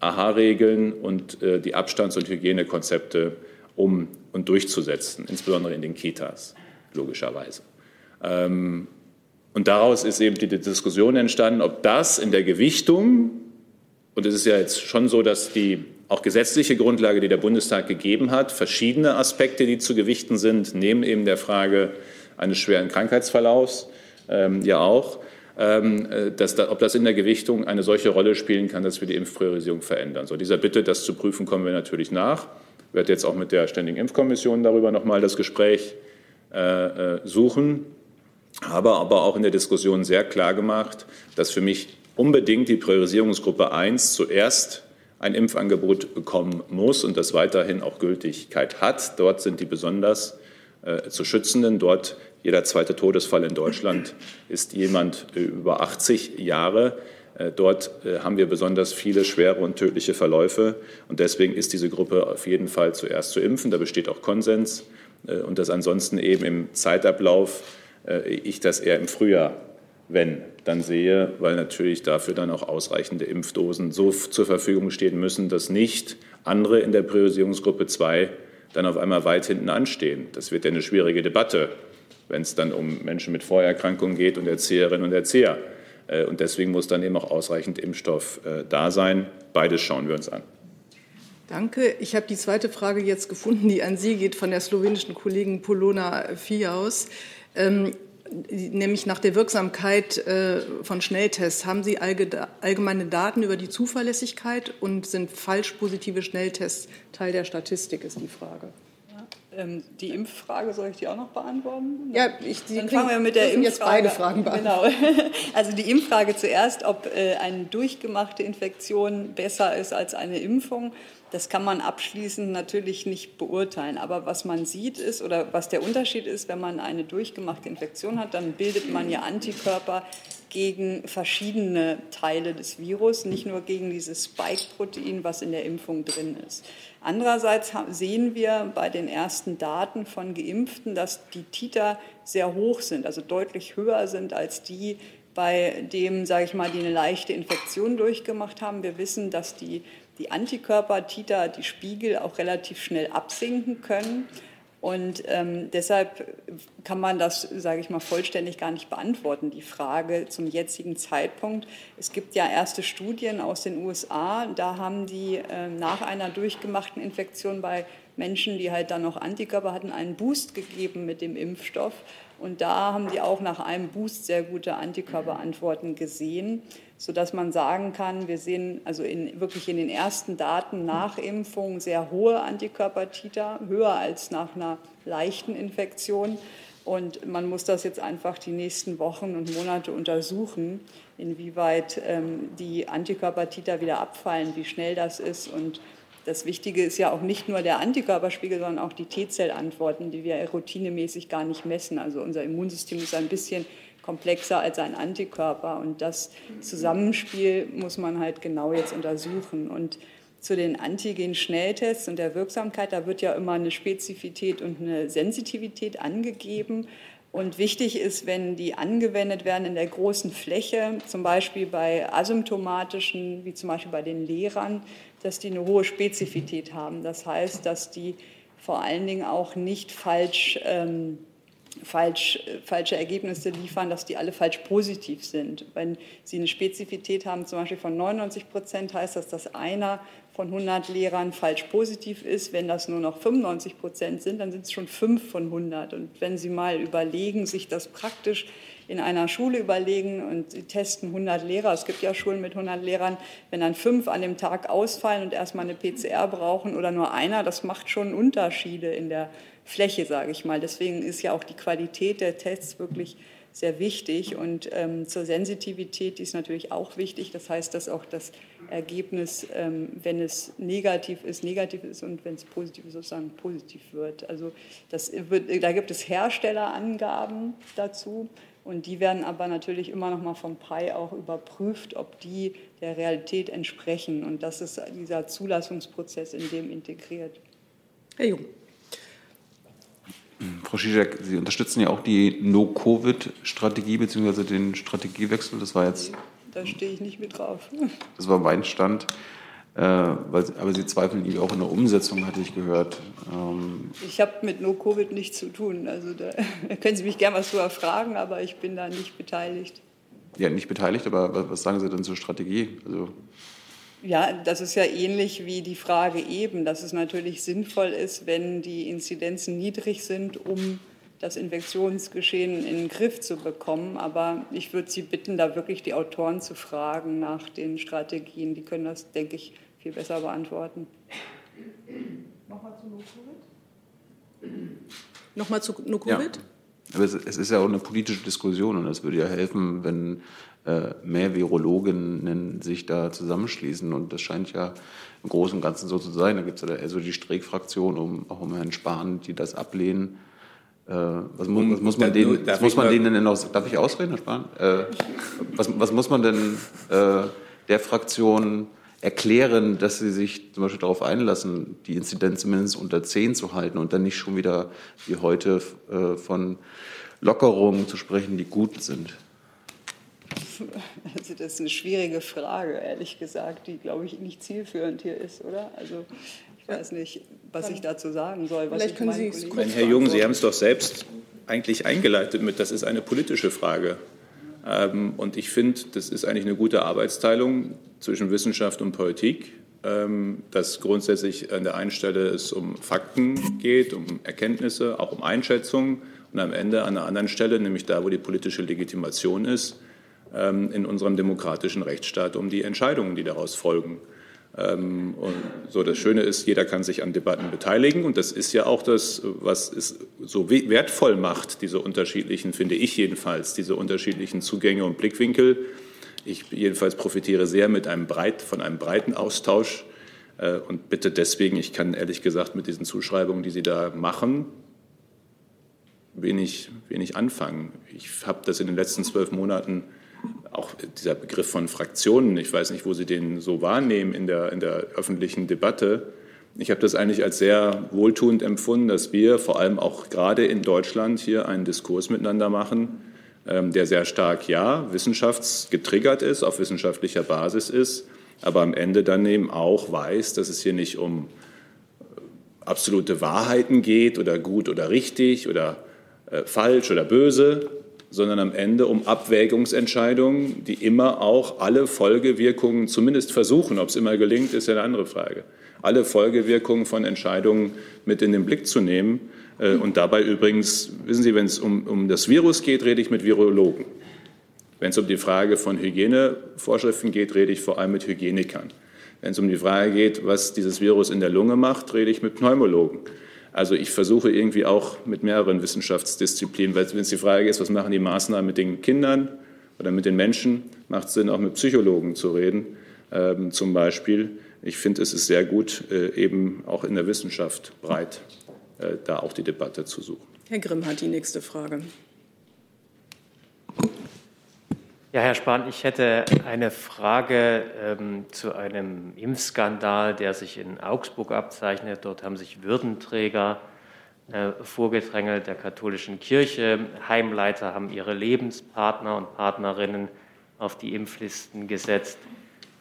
AHA-Regeln und äh, die Abstands- und Hygienekonzepte um und durchzusetzen, insbesondere in den Kitas, logischerweise. Ähm, und daraus ist eben die Diskussion entstanden, ob das in der Gewichtung, und es ist ja jetzt schon so, dass die auch gesetzliche Grundlage, die der Bundestag gegeben hat, verschiedene Aspekte, die zu gewichten sind, neben eben der Frage eines schweren Krankheitsverlaufs ähm, ja auch, ähm, äh, dass da, ob das in der Gewichtung eine solche Rolle spielen kann, dass wir die Impfpriorisierung verändern. So dieser Bitte, das zu prüfen, kommen wir natürlich nach. Ich werde jetzt auch mit der Ständigen Impfkommission darüber noch mal das Gespräch äh, äh suchen habe aber auch in der Diskussion sehr klar gemacht, dass für mich unbedingt die Priorisierungsgruppe 1 zuerst ein Impfangebot bekommen muss und das weiterhin auch Gültigkeit hat. Dort sind die besonders äh, zu schützenden. Dort jeder zweite Todesfall in Deutschland ist jemand über 80 Jahre. Äh, dort äh, haben wir besonders viele schwere und tödliche Verläufe. Und deswegen ist diese Gruppe auf jeden Fall zuerst zu impfen. Da besteht auch Konsens. Äh, und das ansonsten eben im Zeitablauf äh, ich das eher im Frühjahr, wenn, dann sehe, weil natürlich dafür dann auch ausreichende Impfdosen so zur Verfügung stehen müssen, dass nicht andere in der Priorisierungsgruppe 2 dann auf einmal weit hinten anstehen. Das wird ja eine schwierige Debatte, wenn es dann um Menschen mit Vorerkrankungen geht und Erzieherinnen und Erzieher. Äh, und deswegen muss dann eben auch ausreichend Impfstoff äh, da sein. Beides schauen wir uns an. Danke. Ich habe die zweite Frage jetzt gefunden, die an Sie geht, von der slowenischen Kollegin Polona Fiaus. Ähm, nämlich nach der Wirksamkeit äh, von Schnelltests. Haben Sie allgemeine Daten über die Zuverlässigkeit und sind falsch positive Schnelltests Teil der Statistik, ist die Frage. Ähm, die Impffrage soll ich die auch noch beantworten? Ja, ich, die Dann fangen wir mit der Impffrage. jetzt beide Fragen beantworten. Genau. Also die Impffrage zuerst, ob äh, eine durchgemachte Infektion besser ist als eine Impfung. Das kann man abschließend natürlich nicht beurteilen. Aber was man sieht ist, oder was der Unterschied ist, wenn man eine durchgemachte Infektion hat, dann bildet man ja Antikörper gegen verschiedene Teile des Virus, nicht nur gegen dieses Spike-Protein, was in der Impfung drin ist. Andererseits sehen wir bei den ersten Daten von Geimpften, dass die Titer sehr hoch sind, also deutlich höher sind als die, bei dem, sage ich mal, die eine leichte Infektion durchgemacht haben. Wir wissen, dass die die Antikörper, Titer, die Spiegel auch relativ schnell absinken können. Und ähm, deshalb kann man das, sage ich mal, vollständig gar nicht beantworten, die Frage zum jetzigen Zeitpunkt. Es gibt ja erste Studien aus den USA, da haben die äh, nach einer durchgemachten Infektion bei Menschen, die halt dann noch Antikörper hatten, einen Boost gegeben mit dem Impfstoff. Und da haben die auch nach einem Boost sehr gute Antikörperantworten gesehen sodass man sagen kann, wir sehen also in, wirklich in den ersten Daten nach Impfung sehr hohe Antikörpertiter, höher als nach einer leichten Infektion. Und man muss das jetzt einfach die nächsten Wochen und Monate untersuchen, inwieweit ähm, die Antikörpertiter wieder abfallen, wie schnell das ist. Und das Wichtige ist ja auch nicht nur der Antikörperspiegel, sondern auch die T-Zellantworten, die wir routinemäßig gar nicht messen. Also unser Immunsystem ist ein bisschen komplexer als ein Antikörper und das Zusammenspiel muss man halt genau jetzt untersuchen. Und zu den Antigen-Schnelltests und der Wirksamkeit, da wird ja immer eine Spezifität und eine Sensitivität angegeben. Und wichtig ist, wenn die angewendet werden in der großen Fläche, zum Beispiel bei asymptomatischen, wie zum Beispiel bei den Lehrern, dass die eine hohe Spezifität haben. Das heißt, dass die vor allen Dingen auch nicht falsch, ähm, falsch, falsche Ergebnisse liefern, dass die alle falsch positiv sind. Wenn sie eine Spezifität haben, zum Beispiel von 99 Prozent, heißt das, dass einer von 100 Lehrern falsch positiv ist. Wenn das nur noch 95 Prozent sind, dann sind es schon fünf von 100. Und wenn Sie mal überlegen, sich das praktisch in einer Schule überlegen und Sie testen 100 Lehrer, es gibt ja Schulen mit 100 Lehrern, wenn dann fünf an dem Tag ausfallen und erstmal eine PCR brauchen oder nur einer, das macht schon Unterschiede in der Fläche, sage ich mal. Deswegen ist ja auch die Qualität der Tests wirklich sehr wichtig. Und ähm, zur Sensitivität, die ist natürlich auch wichtig. Das heißt, dass auch das Ergebnis, ähm, wenn es negativ ist, negativ ist und wenn es positiv ist, sozusagen positiv wird. Also das wird, da gibt es Herstellerangaben dazu. Und die werden aber natürlich immer noch mal vom PI auch überprüft, ob die der Realität entsprechen. Und das ist dieser Zulassungsprozess in dem integriert. Herr Jung. Frau Zizek, Sie unterstützen ja auch die No-Covid-Strategie bzw. den Strategiewechsel. Das war jetzt. Da stehe ich nicht mit drauf. Das war mein Stand. Äh, weil, aber Sie zweifeln irgendwie auch in der Umsetzung, hatte ich gehört. Ähm ich habe mit No-Covid nichts zu tun. Also da können Sie mich gerne was zu erfragen, aber ich bin da nicht beteiligt. Ja, nicht beteiligt, aber was sagen Sie denn zur Strategie? Also ja, das ist ja ähnlich wie die Frage eben, dass es natürlich sinnvoll ist, wenn die Inzidenzen niedrig sind, um das Infektionsgeschehen in den Griff zu bekommen. Aber ich würde Sie bitten, da wirklich die Autoren zu fragen nach den Strategien. Die können das, denke ich, viel besser beantworten. Nochmal zu No-Covid? Nochmal zu No-Covid? Ja. Aber es, ist ja auch eine politische Diskussion und es würde ja helfen, wenn äh, mehr Virologinnen sich da zusammenschließen. Und das scheint ja im Großen und Ganzen so zu sein. Da gibt es ja also die Streeck-Fraktion, um, auch um Herrn Spahn, die das ablehnen. Äh, was, muss, was, muss man denen, was muss man denen denn noch, darf ich ausreden, Herr Spahn? Äh, was, was, muss man denn äh, der Fraktion erklären, dass sie sich zum Beispiel darauf einlassen, die Inzidenz zumindest unter 10 zu halten und dann nicht schon wieder wie heute äh, von Lockerungen zu sprechen, die gut sind? Also das ist eine schwierige Frage, ehrlich gesagt, die, glaube ich, nicht zielführend hier ist, oder? Also ich weiß nicht, was ich dazu sagen soll. Vielleicht können Sie es kurz Herr Jung, Sie haben es doch selbst eigentlich eingeleitet mit, das ist eine politische Frage. Ähm, und ich finde, das ist eigentlich eine gute Arbeitsteilung zwischen Wissenschaft und Politik, ähm, dass grundsätzlich an der einen Stelle es um Fakten geht, um Erkenntnisse, auch um Einschätzungen und am Ende an der anderen Stelle, nämlich da, wo die politische Legitimation ist, ähm, in unserem demokratischen Rechtsstaat um die Entscheidungen, die daraus folgen. Ähm, und so das Schöne ist, jeder kann sich an Debatten beteiligen und das ist ja auch das, was es so wertvoll macht, diese unterschiedlichen, finde ich jedenfalls, diese unterschiedlichen Zugänge und Blickwinkel. Ich jedenfalls profitiere sehr mit einem breit, von einem breiten Austausch äh, und bitte deswegen, ich kann ehrlich gesagt mit diesen Zuschreibungen, die Sie da machen, wenig, wenig anfangen. Ich habe das in den letzten zwölf Monaten auch dieser Begriff von Fraktionen, ich weiß nicht, wo Sie den so wahrnehmen in der, in der öffentlichen Debatte. Ich habe das eigentlich als sehr wohltuend empfunden, dass wir vor allem auch gerade in Deutschland hier einen Diskurs miteinander machen, ähm, der sehr stark, ja, wissenschaftsgetriggert ist, auf wissenschaftlicher Basis ist, aber am Ende dann eben auch weiß, dass es hier nicht um absolute Wahrheiten geht oder gut oder richtig oder äh, falsch oder böse, sondern am Ende um Abwägungsentscheidungen, die immer auch alle Folgewirkungen zumindest versuchen. Ob es immer gelingt, ist ja eine andere Frage. Alle Folgewirkungen von Entscheidungen mit in den Blick zu nehmen. Äh, und dabei übrigens, wissen Sie, wenn es um, um das Virus geht, rede ich mit Virologen. Wenn es um die Frage von Hygienevorschriften geht, rede ich vor allem mit Hygienikern. Wenn es um die Frage geht, was dieses Virus in der Lunge macht, rede ich mit Pneumologen. Also ich versuche irgendwie auch mit mehreren Wissenschaftsdisziplinen, weil wenn es die Frage ist, was machen die Maßnahmen mit den Kindern oder mit den Menschen, macht es Sinn, auch mit Psychologen zu reden, ähm, zum Beispiel. ich finde, es ist sehr gut, äh, eben auch in der Wissenschaft breit äh, da auch die Debatte zu suchen. Herr Grimm hat die nächste Frage. Ja, Herr Spahn, ich hätte eine Frage ähm, zu einem Impfskandal, der sich in Augsburg abzeichnet. Dort haben sich Würdenträger äh, vorgedrängelt der katholischen Kirche. Heimleiter haben ihre Lebenspartner und Partnerinnen auf die Impflisten gesetzt.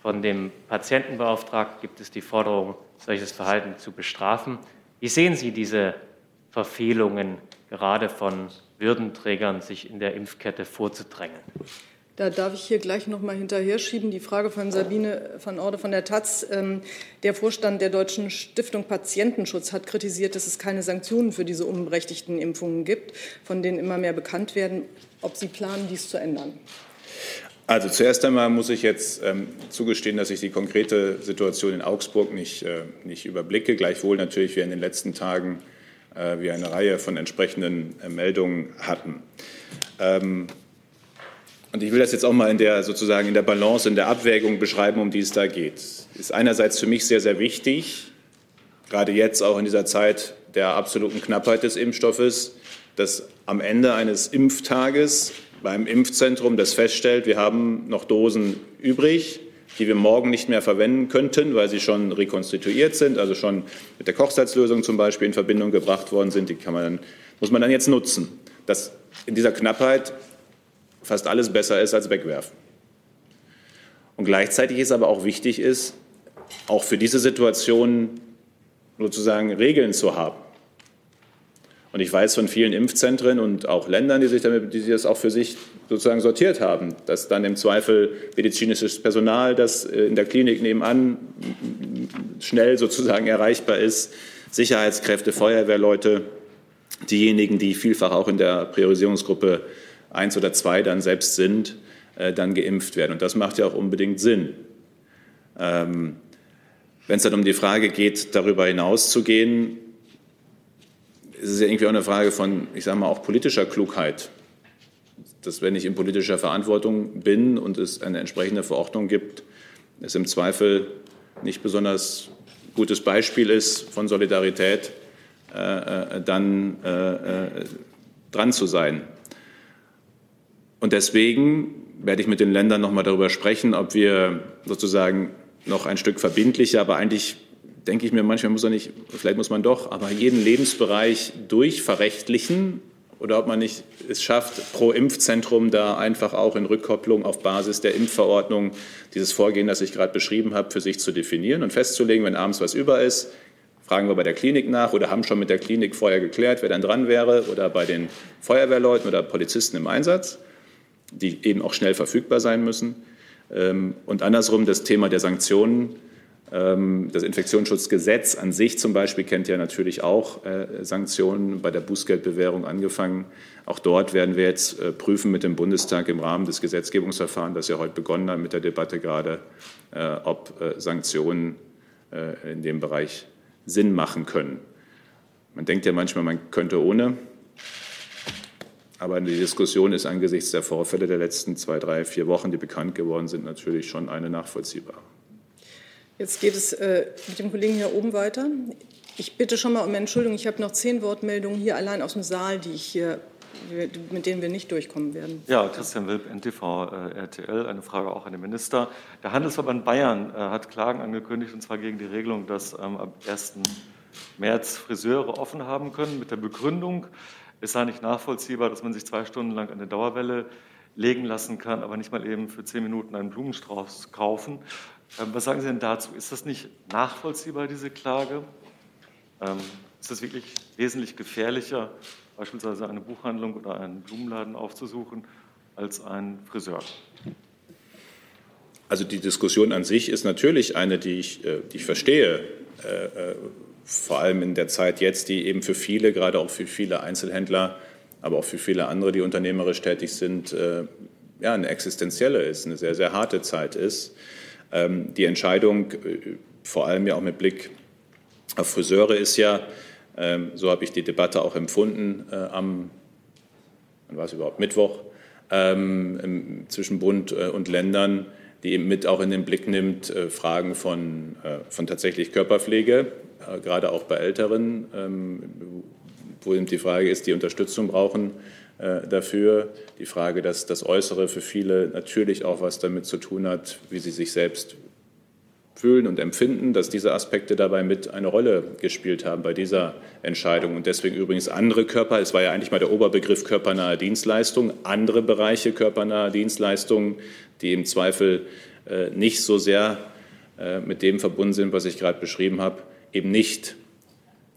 Von dem Patientenbeauftragten gibt es die Forderung, solches Verhalten zu bestrafen. Wie sehen Sie diese Verfehlungen gerade von Würdenträgern, sich in der Impfkette vorzudrängen? Da darf ich hier gleich noch mal hinterher schieben. Die Frage von Sabine van Orde von der Taz. Ähm, der Vorstand der Deutschen Stiftung Patientenschutz hat kritisiert, dass es keine Sanktionen für diese unberechtigten Impfungen gibt, von denen immer mehr bekannt werden. Ob Sie planen, dies zu ändern? Also zuerst einmal muss ich jetzt ähm, zugestehen, dass ich die konkrete Situation in Augsburg nicht, äh, nicht überblicke. Gleichwohl natürlich wir in den letzten Tagen äh, wir eine Reihe von entsprechenden äh, Meldungen hatten. Ähm, und ich will das jetzt auch mal in der sozusagen in der Balance, in der Abwägung beschreiben, um die es da geht. Ist einerseits für mich sehr, sehr wichtig, gerade jetzt auch in dieser Zeit der absoluten Knappheit des Impfstoffes, dass am Ende eines Impftages beim Impfzentrum das feststellt, wir haben noch Dosen übrig, die wir morgen nicht mehr verwenden könnten, weil sie schon rekonstituiert sind, also schon mit der Kochsalzlösung zum Beispiel in Verbindung gebracht worden sind. Die kann man dann, muss man dann jetzt nutzen. Dass in dieser Knappheit fast alles besser ist als wegwerfen. Und gleichzeitig ist aber auch wichtig ist, auch für diese Situation sozusagen Regeln zu haben. Und ich weiß von vielen Impfzentren und auch Ländern, die sich damit, die das auch für sich sozusagen sortiert haben, dass dann im Zweifel medizinisches Personal, das äh, in der Klinik nebenan schnell sozusagen erreichbar ist, Sicherheitskräfte, Feuerwehrleute, diejenigen, die vielfach auch in der Priorisierungsgruppe eins oder zwei dann selbst sind, äh, dann geimpft werden. Und das macht ja auch unbedingt Sinn. Ähm, Wenn es dann um die Frage geht, darüber hinaus zu gehen, ist es ja irgendwie auch eine Frage von, ich sage mal, auch politischer Klugheit. Dass wenn ich in politischer Verantwortung bin und es eine entsprechende Verordnung gibt, es im Zweifel nicht besonders gutes Beispiel ist von Solidarität, äh, äh dann äh, äh, dran zu sein. Und deswegen werde ich mit den Ländern noch mal darüber sprechen, ob wir sozusagen noch ein Stück verbindlicher, aber eigentlich denke ich mir manchmal muss man nicht, vielleicht muss man doch, aber jeden Lebensbereich durchverrechtlichen oder ob man nicht es schafft, pro Impfzentrum da einfach auch in Rückkopplung auf Basis der Impfverordnung dieses Vorgehen, das ich gerade beschrieben habe, für sich zu definieren und festzulegen, wenn abends was über ist, fragen wir bei der Klinik nach oder haben schon mit der Klinik vorher geklärt, wer dann dran wäre oder bei den Feuerwehrleuten oder Polizisten im Einsatz die eben auch schnell verfügbar sein müssen. Ähm, und andersrum das Thema der Sanktionen. Ähm, das Infektionsschutzgesetz an sich zum Beispiel kennt ja natürlich auch äh, Sanktionen bei der Bußgeldbewährung angefangen. Auch dort werden wir jetzt äh, prüfen mit dem Bundestag im Rahmen des Gesetzgebungsverfahrens, das ja heute begonnen hat mit der Debatte gerade, äh, ob Sanktionen in dem Bereich Sinn machen können. Man denkt ja manchmal, man könnte ohne. Aber die Diskussion ist angesichts der Vorfälle der letzten zwei, drei, vier Wochen, die bekannt geworden sind, natürlich schon eine nachvollziehbare. Jetzt geht es äh, mit dem Kollegen hier oben weiter. Ich bitte schon mal um Entschuldigung. Ich habe noch zehn Wortmeldungen hier allein aus dem Saal, die ich hier, mit denen wir nicht durchkommen werden. Ja, Christian Wilp, NTV äh, RTL. Eine Frage auch an den Minister. Der Handelsverband Bayern äh, hat Klagen angekündigt, und zwar gegen die Regelung, dass ähm, ab 1. März Friseure offen haben können, mit der Begründung, es sei nicht nachvollziehbar, dass man sich zwei Stunden lang eine Dauerwelle legen lassen kann, aber nicht mal eben für zehn Minuten einen Blumenstrauß kaufen. Ähm, was sagen Sie denn dazu? Ist das nicht nachvollziehbar, diese Klage? Ähm, ist das wirklich wesentlich gefährlicher, beispielsweise eine Buchhandlung oder einen Blumenladen aufzusuchen, als ein Friseur? Also die Diskussion an sich ist natürlich eine, die ich, äh, die ich verstehe. Vor allem in der Zeit jetzt, die eben für viele, gerade auch für viele Einzelhändler, aber auch für viele andere, die unternehmerisch tätig sind, äh, ja, eine existenzielle ist, eine sehr, sehr harte Zeit ist. Ähm, die Entscheidung, äh, vor allem ja auch mit Blick auf Friseure, ist ja, ähm, so habe ich die Debatte auch empfunden, äh, am, wann war es überhaupt, Mittwoch, ähm, zwischen Bund und Ländern, die eben mit auch in den Blick nimmt äh, Fragen von, äh, von tatsächlich Körperpflege, äh, gerade auch bei Älteren, ähm, wo eben die Frage ist, die Unterstützung brauchen dafür. Die Frage, dass das Äußere für viele natürlich auch was damit zu tun hat, wie sie sich selbst fühlen und empfinden, dass diese Aspekte dabei mit eine Rolle gespielt haben bei dieser Entscheidung. Und deswegen übrigens andere Körper, es war ja eigentlich mal der Oberbegriff körpernahe Dienstleistung, andere Bereiche körpernahe Dienstleistungen, die im Zweifel äh, nicht so sehr äh, mit dem verbunden sind, was ich gerade beschrieben habe, eben nicht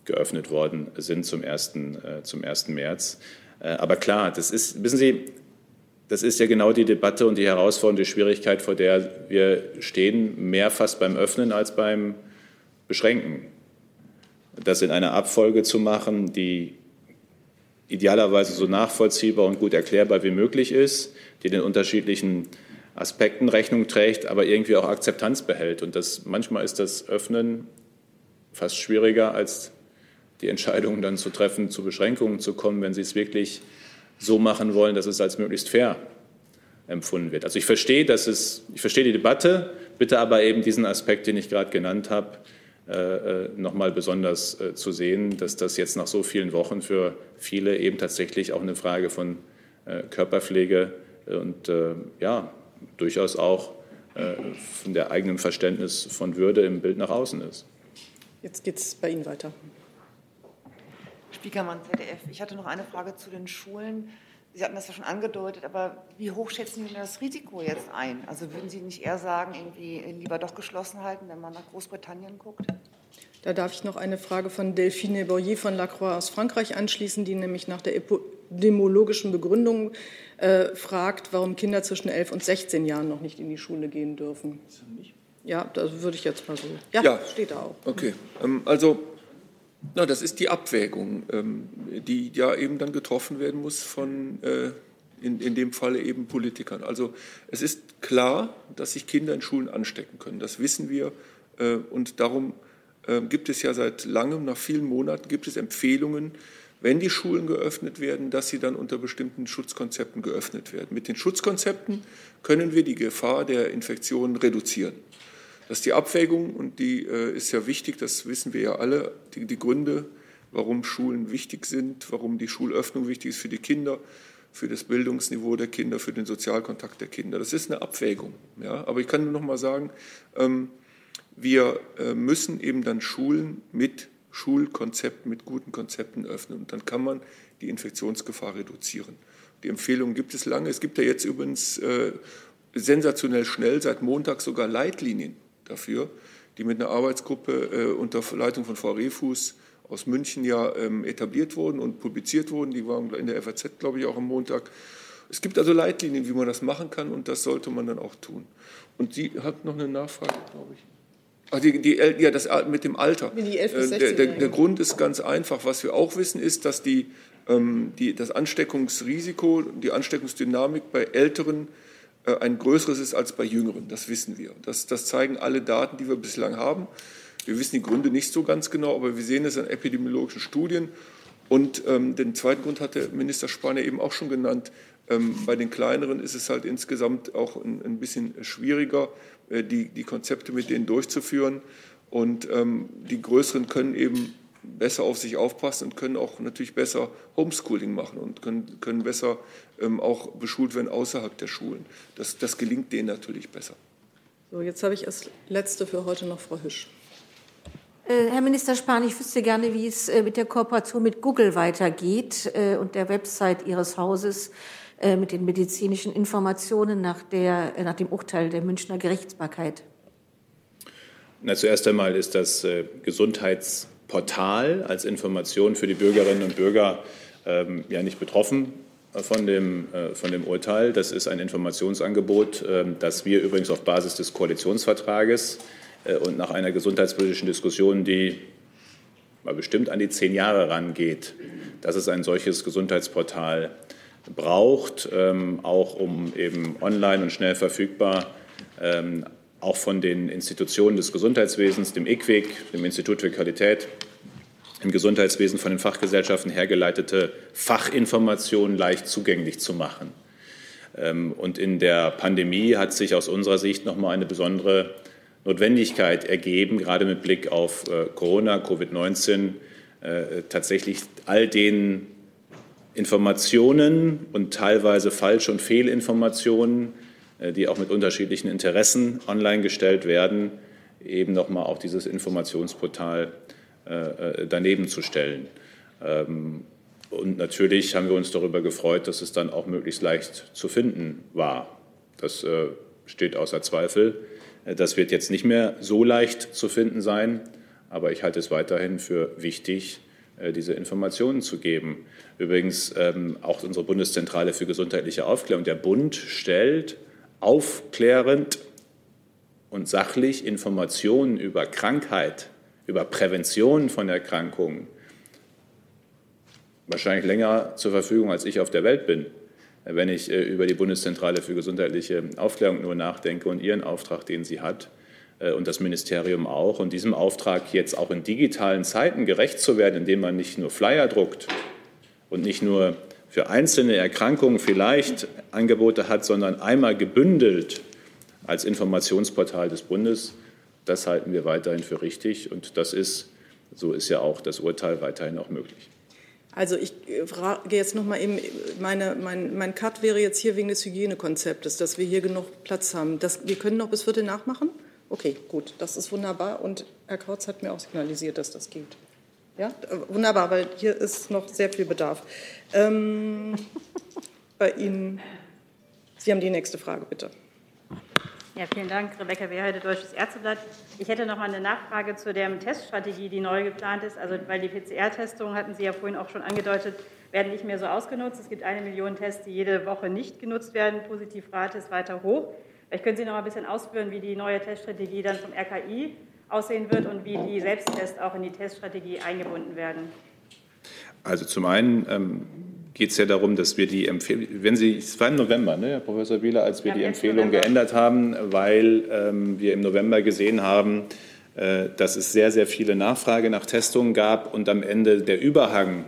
geöffnet worden sind zum 1. Äh, zum 1. März. Äh, aber klar, das ist, wissen Sie, das ist ja genau die Debatte und die Herausforderung, die Schwierigkeit, vor der wir stehen, mehr fast beim Öffnen als beim Beschränken. Das in einer Abfolge zu machen, die idealerweise so nachvollziehbar und gut erklärbar wie möglich ist, die den unterschiedlichen Aspekten Rechnung trägt, aber irgendwie auch Akzeptanz behält. Und das, manchmal ist das Öffnen fast schwieriger, als die Entscheidungen dann zu treffen, zu Beschränkungen zu kommen, wenn Sie es wirklich so machen wollen, dass es als möglichst fair empfunden wird. Also ich verstehe, dass es, ich verstehe die Debatte, bitte aber eben diesen Aspekt, den ich gerade genannt habe, äh, äh noch mal besonders äh, zu sehen, dass das jetzt nach so vielen Wochen für viele eben tatsächlich auch eine Frage von äh, Körperpflege und äh, ja durchaus auch äh, von der eigenen Verständnis von Würde im Bild nach außen ist. Jetzt geht es bei Ihnen weiter. Spiekermann, ZDF. Ich hatte noch eine Frage zu den Schulen. Sie hatten das ja schon angedeutet, aber wie hoch schätzen Sie denn das Risiko jetzt ein? Also würden Sie nicht eher sagen, irgendwie lieber doch geschlossen halten, wenn man nach Großbritannien guckt? Da darf ich noch eine Frage von Delphine Boyer von Lacroix aus Frankreich anschließen, die nämlich nach der epidemiologischen Begründung äh, fragt, warum Kinder zwischen 11 und 16 Jahren noch nicht in die Schule gehen dürfen. Ja, das würde ich jetzt mal so. Ja, ja. steht da auch. Okay, ähm, also na, das ist die Abwägung, ähm, die ja eben dann getroffen werden muss von, äh, in, in dem Falle eben Politikern. Also es ist klar, dass sich Kinder in Schulen anstecken können. Das wissen wir. Äh, und darum äh, gibt es ja seit langem, nach vielen Monaten, gibt es Empfehlungen, wenn die Schulen geöffnet werden, dass sie dann unter bestimmten Schutzkonzepten geöffnet werden. Mit den Schutzkonzepten können wir die Gefahr der Infektionen reduzieren. Das ist die Abwägung und die äh, ist ja wichtig, das wissen wir ja alle, die, die Gründe, warum Schulen wichtig sind, warum die Schulöffnung wichtig ist für die Kinder, für das Bildungsniveau der Kinder, für den Sozialkontakt der Kinder. Das ist eine Abwägung. Ja? Aber ich kann nur noch mal sagen, ähm, wir äh, müssen eben dann Schulen mit Schulkonzepten, mit guten Konzepten öffnen. Und dann kann man die Infektionsgefahr reduzieren. Die Empfehlungen gibt es lange. Es gibt ja jetzt übrigens äh, sensationell schnell, seit Montag sogar Leitlinien dafür, die mit einer Arbeitsgruppe äh, unter Leitung von Frau Refus aus München ja ähm, etabliert wurden und publiziert wurden. Die waren in der FAZ, glaube ich, auch am Montag. Es gibt also Leitlinien, wie man das machen kann und das sollte man dann auch tun. Und sie hat noch eine Nachfrage, glaube ich. Ach, die, die, ja, das mit dem Alter. Die 11 bis 16 äh, der, der, der Grund ist ganz einfach. Was wir auch wissen, ist, dass die, ähm, die, das Ansteckungsrisiko, die Ansteckungsdynamik bei älteren äh, ein größeres ist als bei Jüngeren. Das wissen wir. Das, das zeigen alle Daten, die wir bislang haben. Wir wissen die Gründe nicht so ganz genau, aber wir sehen es an epidemiologischen Studien. Und ähm, den zweiten Grund hat der Minister Spahn eben auch schon genannt. Ähm, bei den kleineren ist es halt insgesamt auch ein, ein bisschen schwieriger, äh, die, die Konzepte mit denen durchzuführen. Und ähm, die größeren können eben besser auf sich aufpassen und können auch natürlich besser Homeschooling machen und können, können besser ähm, auch beschult werden außerhalb der Schulen. Das, das gelingt denen natürlich besser. So, jetzt habe ich als letzte für heute noch Frau Hüsch. Äh, Herr Minister Spahn, ich wüsste gerne, wie es äh, mit der Kooperation mit Google weitergeht äh, und der Website Ihres Hauses mit den medizinischen Informationen nach, der, nach dem Urteil der Münchner Gerichtsbarkeit. Na, zuerst einmal ist das Gesundheits Portal als Information für die Bürgerinnen und Bürger ähm, ja nicht betroffen von dem, äh, von dem Urteil. Das ist ein Informationsangebot, äh, das wir übrigens auf Basis des Koalitionsvertrages äh, und nach einer gesundheitspolitischen Diskussion, die mal bestimmt an die zehn Jahre rangeht, dass es ein solches Gesundheitsportal braucht, ähm, auch um eben online und schnell verfügbar ähm, auch von den Institutionen des Gesundheitswesens, dem IQWIC, dem Institut für Qualität im Gesundheitswesen von den Fachgesellschaften hergeleitete Fachinformationen leicht zugänglich zu machen. Ähm, und in der Pandemie hat sich aus unserer Sicht noch mal eine besondere Notwendigkeit ergeben, gerade mit Blick auf äh, Corona, Covid-19, äh, tatsächlich all den Informationen und teilweise falsche und Fehlinformationen, äh, die auch mit unterschiedlichen Interessen online gestellt werden, eben noch mal auf dieses Informationsportal daneben zu stellen. Ähm, und natürlich haben wir uns darüber gefreut, dass es dann auch möglichst leicht zu finden war. Das äh, steht außer Zweifel. Äh, das wird jetzt nicht mehr so leicht zu finden sein, aber ich halte es weiterhin für wichtig, äh, diese Informationen zu geben. Übrigens ähm, auch unsere Bundeszentrale für gesundheitliche Aufklärung. Der Bund stellt aufklärend und sachlich Informationen über Krankheit, über Prävention von Erkrankungen wahrscheinlich länger zur Verfügung, als ich auf der Welt bin, wenn ich äh, über die Bundeszentrale für gesundheitliche Aufklärung nur nachdenke und ihren Auftrag, den sie hat äh, und das Ministerium auch. Und diesem Auftrag jetzt auch in digitalen Zeiten gerecht zu werden, indem man nicht nur Flyer druckt und nicht nur für einzelne Erkrankungen vielleicht Angebote hat, sondern einmal gebündelt als Informationsportal des Bundes, das halten wir weiterhin für richtig. Und das ist, so ist ja auch das Urteil weiterhin auch möglich. Also ich äh, frage jetzt noch mal eben, meine, mein, mein Cut wäre jetzt hier wegen des Hygienekonzeptes, dass wir hier genug Platz haben. Das, wir können noch bis Viertel nachmachen? Okay, gut, das ist wunderbar. Und Herr Kautz hat mir auch signalisiert, dass das geht. Ja, äh, wunderbar, weil hier ist noch sehr viel Bedarf. Ähm, bei Ihnen, Sie haben die nächste Frage, bitte. Ja, vielen Dank, Rebecca Wehrheide, Deutsches Ärzteblatt. Ich hätte noch mal eine Nachfrage zu der Teststrategie, die neu geplant ist. Also, weil die PCR-Testungen, hatten Sie ja vorhin auch schon angedeutet, werden nicht mehr so ausgenutzt. Es gibt eine Million Tests, die jede Woche nicht genutzt werden. Positivrate ist weiter hoch. Vielleicht können Sie noch mal ein bisschen ausführen, wie die neue Teststrategie dann vom RKI aussehen wird und wie die Selbsttests auch in die Teststrategie eingebunden werden. Also zum einen ähm, geht es ja darum, dass wir die Empfehlung, wenn Sie, es war im November, ne, Herr Professor Wieler, als wir ja, die Empfehlung November. geändert haben, weil ähm, wir im November gesehen haben, äh, dass es sehr, sehr viele Nachfrage nach Testungen gab und am Ende der Überhang,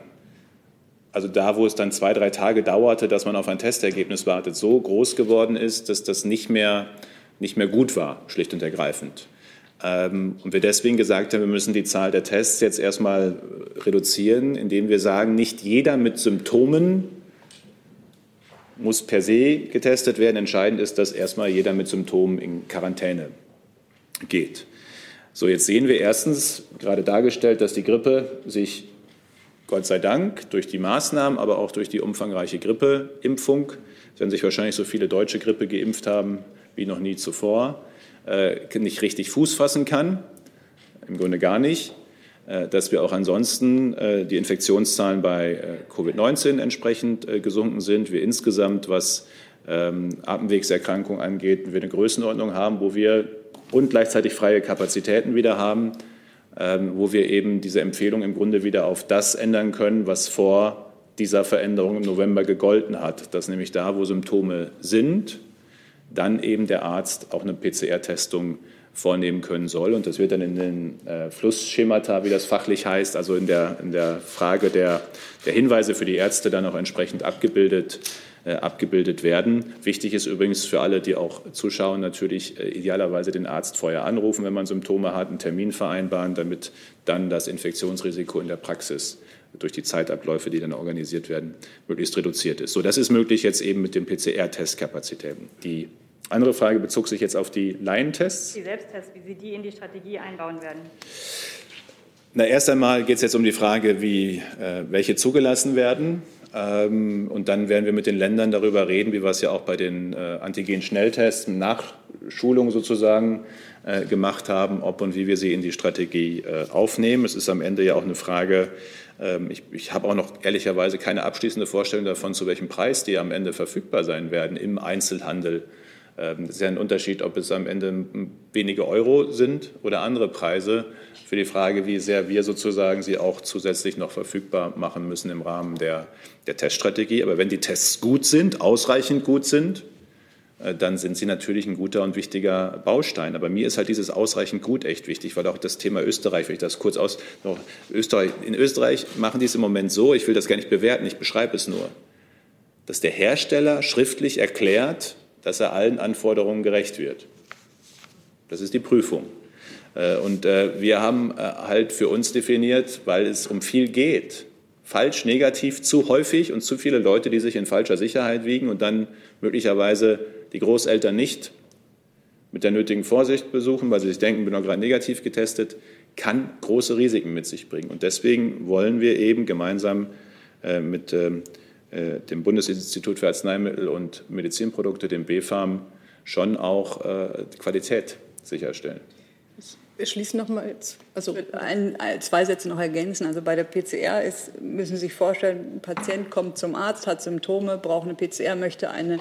also da, wo es dann zwei, drei Tage dauerte, dass man auf ein Testergebnis wartet, so groß geworden ist, dass das nicht mehr, nicht mehr gut war, schlicht und ergreifend. Ähm, und wir deswegen gesagt haben, wir müssen die Zahl der Tests jetzt erstmal reduzieren, indem wir sagen, nicht jeder mit Symptomen muss per se getestet werden. Entscheidend ist, dass erstmal jeder mit Symptomen in Quarantäne geht. So, jetzt sehen wir erstens gerade dargestellt, dass die Grippe sich Gott sei Dank durch die Maßnahmen, aber auch durch die umfangreiche Grippeimpfung, werden sich wahrscheinlich so viele Deutsche Grippe geimpft haben wie noch nie zuvor, nicht richtig Fuß fassen kann, im Grunde gar nicht, äh, dass wir auch ansonsten äh, die Infektionszahlen bei Covid-19 entsprechend gesunken sind. Wir insgesamt, was ähm, Atemwegserkrankungen angeht, wir eine Größenordnung haben, wo wir und gleichzeitig freie Kapazitäten wieder haben, ähm, wo wir eben diese Empfehlung im Grunde wieder auf das ändern können, was vor dieser Veränderung im November gegolten hat, dass nämlich da, wo Symptome sind, dann eben der Arzt auch eine PCR-Testung vornehmen können soll. Und das wird dann in den äh, Flussschemata, wie das fachlich heißt, also in der, in der Frage der, der Hinweise für die Ärzte dann auch entsprechend abgebildet, äh, abgebildet werden. Wichtig ist übrigens für alle, die auch zuschauen, natürlich äh, idealerweise den Arzt vorher anrufen, wenn man Symptome hat, einen Termin vereinbaren, damit dann das Infektionsrisiko in der Praxis durch die Zeitabläufe, die dann organisiert werden, möglichst reduziert ist. So, das ist möglich jetzt eben mit den PCR-Testkapazitäten. Die andere Frage bezog sich jetzt auf die Laientests. Die Selbsttests, wie Sie die in die Strategie einbauen werden. Na, erst einmal geht es jetzt um die Frage, wie, äh, welche zugelassen werden. Ähm, und dann werden wir mit den Ländern darüber reden, wie wir es ja auch bei den äh, Antigen-Schnelltests, Nachschulung sozusagen, äh, gemacht haben, ob und wie wir sie in die Strategie äh, aufnehmen. Es ist am Ende ja auch eine Frage, ähm, ich, ich habe auch noch ehrlicherweise keine abschließende Vorstellung davon, zu welchem Preis die am Ende verfügbar sein werden im Einzelhandel. Ähm, es ist ja ein Unterschied, ob es am Ende wenige Euro sind oder andere Preise für die Frage, wie sehr wir sozusagen sie auch zusätzlich noch verfügbar machen müssen im Rahmen der, der Teststrategie. Aber wenn die Tests gut sind, ausreichend gut sind, äh, dann sind sie natürlich ein guter und wichtiger Baustein. Aber mir ist halt dieses ausreichend gut echt wichtig, weil auch das Thema Österreich, wenn ich das kurz aus, noch, Österreich, in Österreich machen die es im Moment so, ich will das gar nicht bewerten, ich beschreibe es nur. dass der Hersteller schriftlich erklärt, dass er allen Anforderungen gerecht wird. Das ist die Prüfung. Äh, und äh, wir haben äh, halt für uns definiert, weil es um viel geht, falsch, negativ, zu häufig und zu viele Leute, die sich in falscher Sicherheit wiegen und dann möglicherweise die Großeltern nicht mit der nötigen Vorsicht besuchen, weil sie sich denken, bin doch gerade negativ getestet, kann große Risiken mit sich bringen. Und deswegen wollen wir eben gemeinsam mit ähm, dem Bundesinstitut für Arzneimittel und Medizinprodukte, dem BfArM, schon auch Qualität sicherstellen. Wir schließen noch mal jetzt. Also ein, zwei Sätze noch ergänzen. Also bei der PCR ist, müssen Sie sich vorstellen, ein Patient kommt zum Arzt, hat Symptome, braucht eine PCR, möchte eine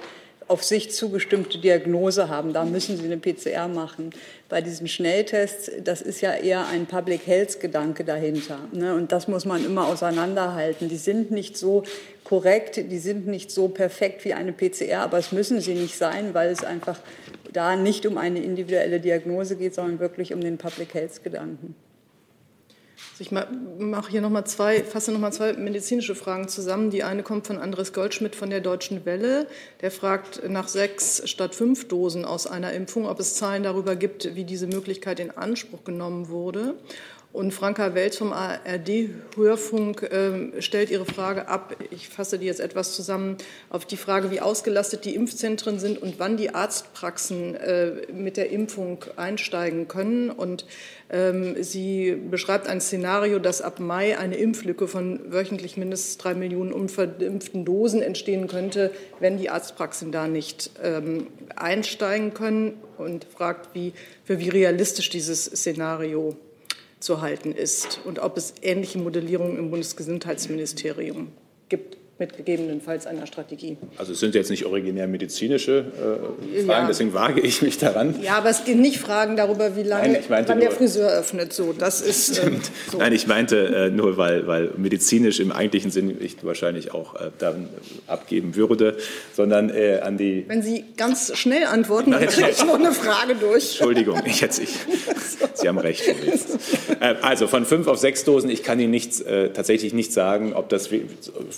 auf sich zugestimmte Diagnose haben. Da müssen Sie eine PCR machen. Bei diesen Schnelltests, das ist ja eher ein Public Health Gedanke dahinter. Ne? Und das muss man immer auseinanderhalten. Die sind nicht so korrekt, die sind nicht so perfekt wie eine PCR, aber es müssen sie nicht sein, weil es einfach da nicht um eine individuelle Diagnose geht, sondern wirklich um den Public Health Gedanken. Ich mache hier noch mal zwei, fasse noch mal zwei medizinische Fragen zusammen. Die eine kommt von Andres Goldschmidt von der Deutschen Welle. Der fragt nach sechs statt fünf Dosen aus einer Impfung, ob es Zahlen darüber gibt, wie diese Möglichkeit in Anspruch genommen wurde. Und Franka Welz vom ARD-Hörfunk äh, stellt ihre Frage ab. Ich fasse die jetzt etwas zusammen auf die Frage, wie ausgelastet die Impfzentren sind und wann die Arztpraxen äh, mit der Impfung einsteigen können. Und ähm, sie beschreibt ein Szenario, dass ab Mai eine Impflücke von wöchentlich mindestens drei Millionen unverimpften Dosen entstehen könnte, wenn die Arztpraxen da nicht ähm, einsteigen können. Und fragt, wie, für wie realistisch dieses Szenario zu halten ist und ob es ähnliche Modellierungen im Bundesgesundheitsministerium gibt mit gegebenenfalls einer Strategie. Also es sind jetzt nicht originär medizinische äh, Fragen, ja. deswegen wage ich mich daran. Ja, aber es gehen nicht Fragen darüber, wie lange Nein, wann nur, der Friseur öffnet. So, das ist. Äh, so. Nein, ich meinte äh, nur, weil, weil medizinisch im eigentlichen Sinn ich wahrscheinlich auch äh, dann abgeben würde, sondern äh, an die. Wenn Sie ganz schnell antworten, dann kriege ich noch eine Frage durch. Entschuldigung, ich jetzt, ich, Sie haben recht. Äh, also von fünf auf sechs Dosen, ich kann Ihnen nichts, tatsächlich nicht sagen, ob das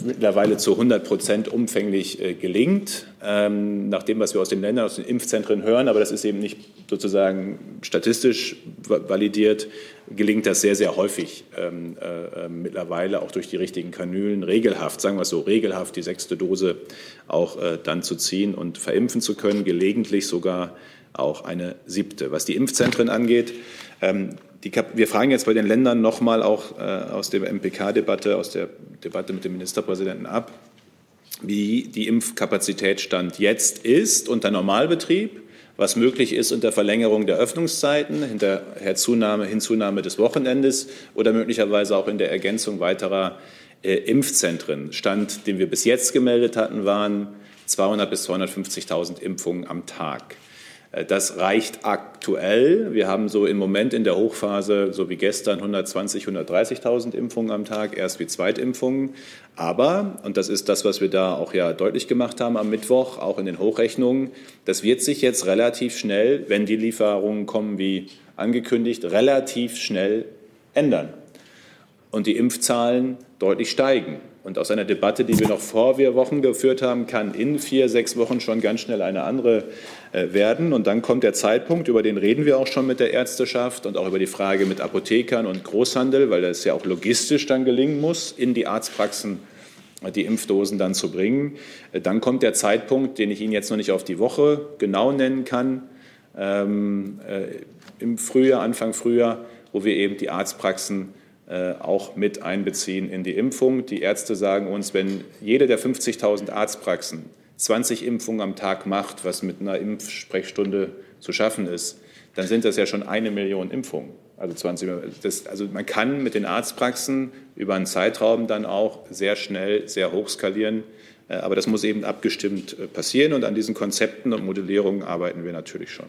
mittlerweile zu 100 Prozent umfänglich äh, gelingt, ähm, nach dem, was wir aus den Ländern, aus den Impfzentren hören, aber das ist eben nicht sozusagen statistisch validiert, gelingt das sehr, sehr häufig ähm, äh, äh, mittlerweile auch durch die richtigen Kanülen regelhaft, sagen wir es so, regelhaft die sechste Dose auch äh, dann zu ziehen und verimpfen zu können, gelegentlich sogar auch eine siebte. Was die Impfzentren angeht, wir fragen jetzt bei den Ländern nochmal auch äh, aus der MPK-Debatte, aus der Debatte mit dem Ministerpräsidenten ab, wie die Impfkapazität Stand jetzt ist unter Normalbetrieb, was möglich ist unter Verlängerung der Öffnungszeiten, hinterher Zunahme, Hinzunahme des Wochenendes oder möglicherweise auch in der Ergänzung weiterer äh, Impfzentren. Stand, den wir bis jetzt gemeldet hatten, waren 200 bis 250.000 Impfungen am Tag. Äh, das reicht aktuell. Wir haben so im Moment in der Hochphase, so wie gestern, 120.000, 130.000 Impfungen am Tag, erst wie Zweitimpfungen. Aber, und das ist das, was wir da auch ja deutlich gemacht haben am Mittwoch, auch in den Hochrechnungen, das wird sich jetzt relativ schnell, wenn die Lieferungen kommen wie angekündigt, relativ schnell ändern und die Impfzahlen deutlich steigen. Und aus einer Debatte, die wir noch vor vier Wochen geführt haben, kann in vier, sechs Wochen schon ganz schnell eine andere werden. Und dann kommt der Zeitpunkt, über den reden wir auch schon mit der Ärzteschaft und auch über die Frage mit Apothekern und Großhandel, weil das ja auch logistisch dann gelingen muss, in die Arztpraxen äh, die Impfdosen dann zu bringen. Äh, dann kommt der Zeitpunkt, den ich Ihnen jetzt noch nicht auf die Woche genau nennen kann, ähm, äh, im Frühjahr, Anfang Frühjahr, wo wir eben die Arztpraxen äh, auch mit einbeziehen in die Impfung. Die Ärzte sagen uns, wenn jede der 50.000 Arztpraxen 20 Impfungen am Tag macht, was mit einer Impfsprechstunde zu schaffen ist, dann sind das ja schon eine Million Impfungen. Also, 20, das, also man kann mit den Arztpraxen über einen Zeitraum dann auch sehr schnell, sehr hoch skalieren. Äh, aber das muss eben abgestimmt äh, passieren und an diesen Konzepten und Modellierungen arbeiten wir natürlich schon.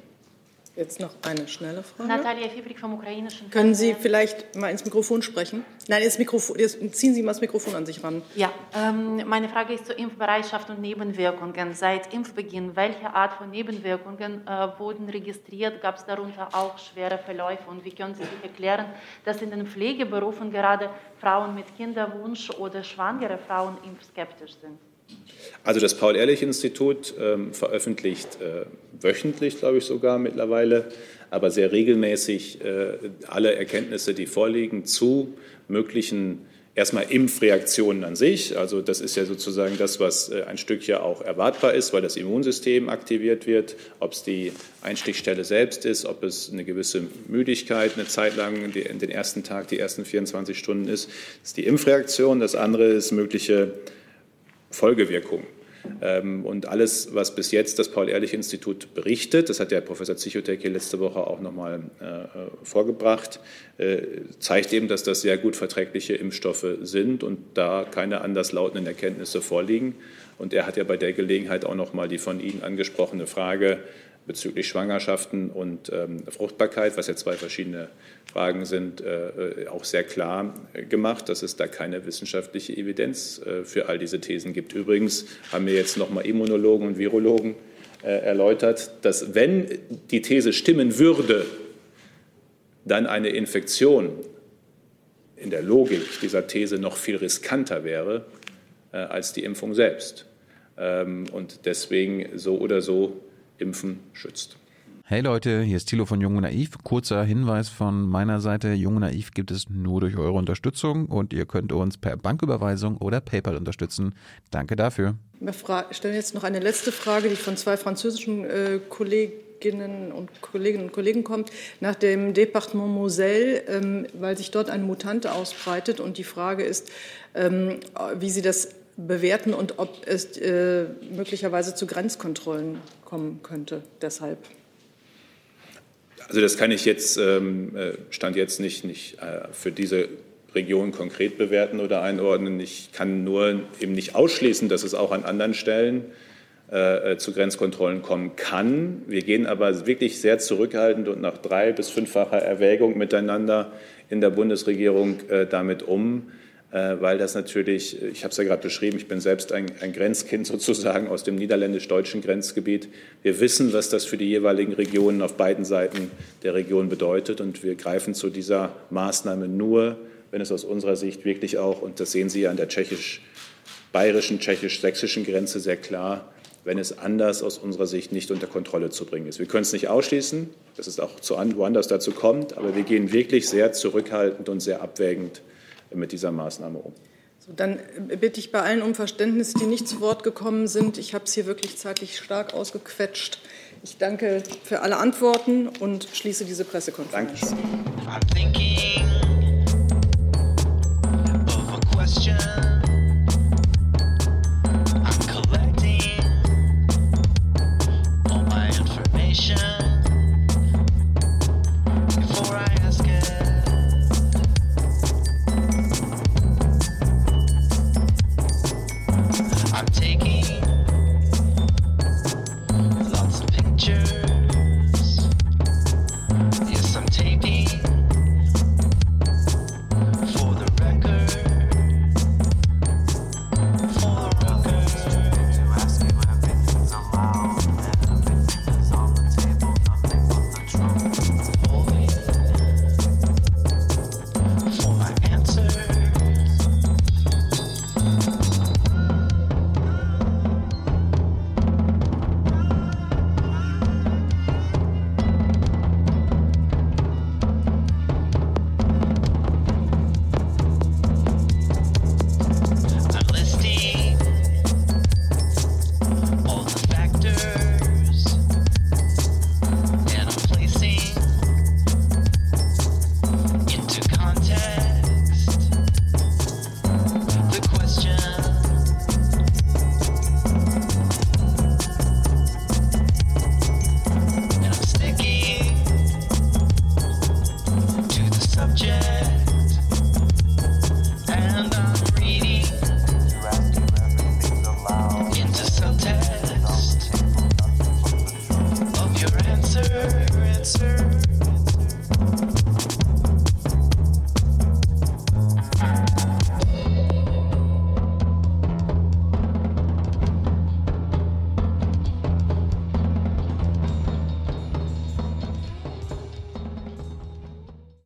Jetzt noch eine schnelle Frage. Natalia Fibrik vom ukrainischen Können Sie vielleicht mal ins Mikrofon sprechen? Nein, ins Mikrofon, jetzt ziehen Sie mal das Mikrofon an sich ran. Ja, ähm, meine Frage ist zur Impfbereitschaft und Nebenwirkungen. Seit Impfbeginn, welche Art von Nebenwirkungen äh, wurden registriert? Gab es darunter auch schwere Verläufe? Und wie können Sie sich erklären, dass in den Pflegeberufen gerade Frauen mit Kinderwunsch oder schwangere Frauen impfskeptisch sind? Also das Paul-Ehrlich-Institut ähm, veröffentlicht äh, wöchentlich, glaube ich sogar mittlerweile, aber sehr regelmäßig äh, alle Erkenntnisse, die vorliegen zu möglichen erstmal Impfreaktionen an sich. Also das ist ja sozusagen das, was äh, ein Stück ja auch erwartbar ist, weil das Immunsystem aktiviert wird. Ob es die Einstichstelle selbst ist, ob es eine gewisse Müdigkeit eine Zeit lang in den ersten Tag, die ersten 24 Stunden ist, das ist die Impfreaktion. Das andere ist mögliche Folgewirkungen. Ähm, und alles, was bis jetzt das Paul-Ehrlich-Institut berichtet, das hat der Professor Zichotek hier letzte Woche auch nochmal äh, vorgebracht, äh, zeigt eben, dass das sehr gut verträgliche Impfstoffe sind und da keine anderslautenden Erkenntnisse vorliegen. Und er hat ja bei der Gelegenheit auch nochmal die von Ihnen angesprochene Frage bezüglich Schwangerschaften und ähm, Fruchtbarkeit, was ja zwei verschiedene Fragen sind, äh, auch sehr klar gemacht, dass es da keine wissenschaftliche Evidenz äh, für all diese Thesen gibt. Übrigens haben mir jetzt nochmal Immunologen und Virologen äh, erläutert, dass wenn die These stimmen würde, dann eine Infektion in der Logik dieser These noch viel riskanter wäre äh, als die Impfung selbst. Ähm, und deswegen so oder so Impfen schützt. Hey Leute, hier ist Thilo von Jung und Naiv. Kurzer Hinweis von meiner Seite. Jung und Naiv gibt es nur durch eure Unterstützung und ihr könnt uns per Banküberweisung oder PayPal unterstützen. Danke dafür. Wir stellen jetzt noch eine letzte Frage, die von zwei französischen äh, Kolleginnen und Kolleginnen und Kollegen kommt, nach dem Departement Moselle, ähm, weil sich dort ein Mutant ausbreitet. Und die Frage ist, ähm, wie Sie das bewerten und ob es äh, möglicherweise zu Grenzkontrollen kommen könnte. Deshalb. Also das kann ich jetzt, ähm, äh, stand jetzt nicht, nicht äh, für diese Region konkret bewerten oder einordnen. Ich kann nur eben nicht ausschließen, dass es auch an anderen Stellen äh, äh, zu Grenzkontrollen kommen kann. Wir gehen aber wirklich sehr zurückhaltend und nach drei bis fünffacher Erwägung miteinander in der Bundesregierung äh, damit um. Äh, weil das natürlich, ich habe es ja gerade beschrieben, ich bin selbst ein, ein Grenzkind sozusagen aus dem niederländisch-deutschen Grenzgebiet. Wir wissen, was das für die jeweiligen Regionen auf beiden Seiten der Region bedeutet und wir greifen zu dieser Maßnahme nur, wenn es aus unserer Sicht wirklich auch, und das sehen Sie ja an der tschechisch-bayerischen, tschechisch-sächsischen Grenze sehr klar, wenn es anders aus unserer Sicht nicht unter Kontrolle zu bringen ist. Wir können es nicht ausschließen, dass es auch zu woanders dazu kommt, aber wir gehen wirklich sehr zurückhaltend und sehr abwägend mit dieser Maßnahme um. So, dann bitte ich bei allen um Verständnis, die nicht zu Wort gekommen sind. Ich habe es hier wirklich zeitlich stark ausgequetscht. Ich danke für alle Antworten und schließe diese Pressekonferenz. Danke.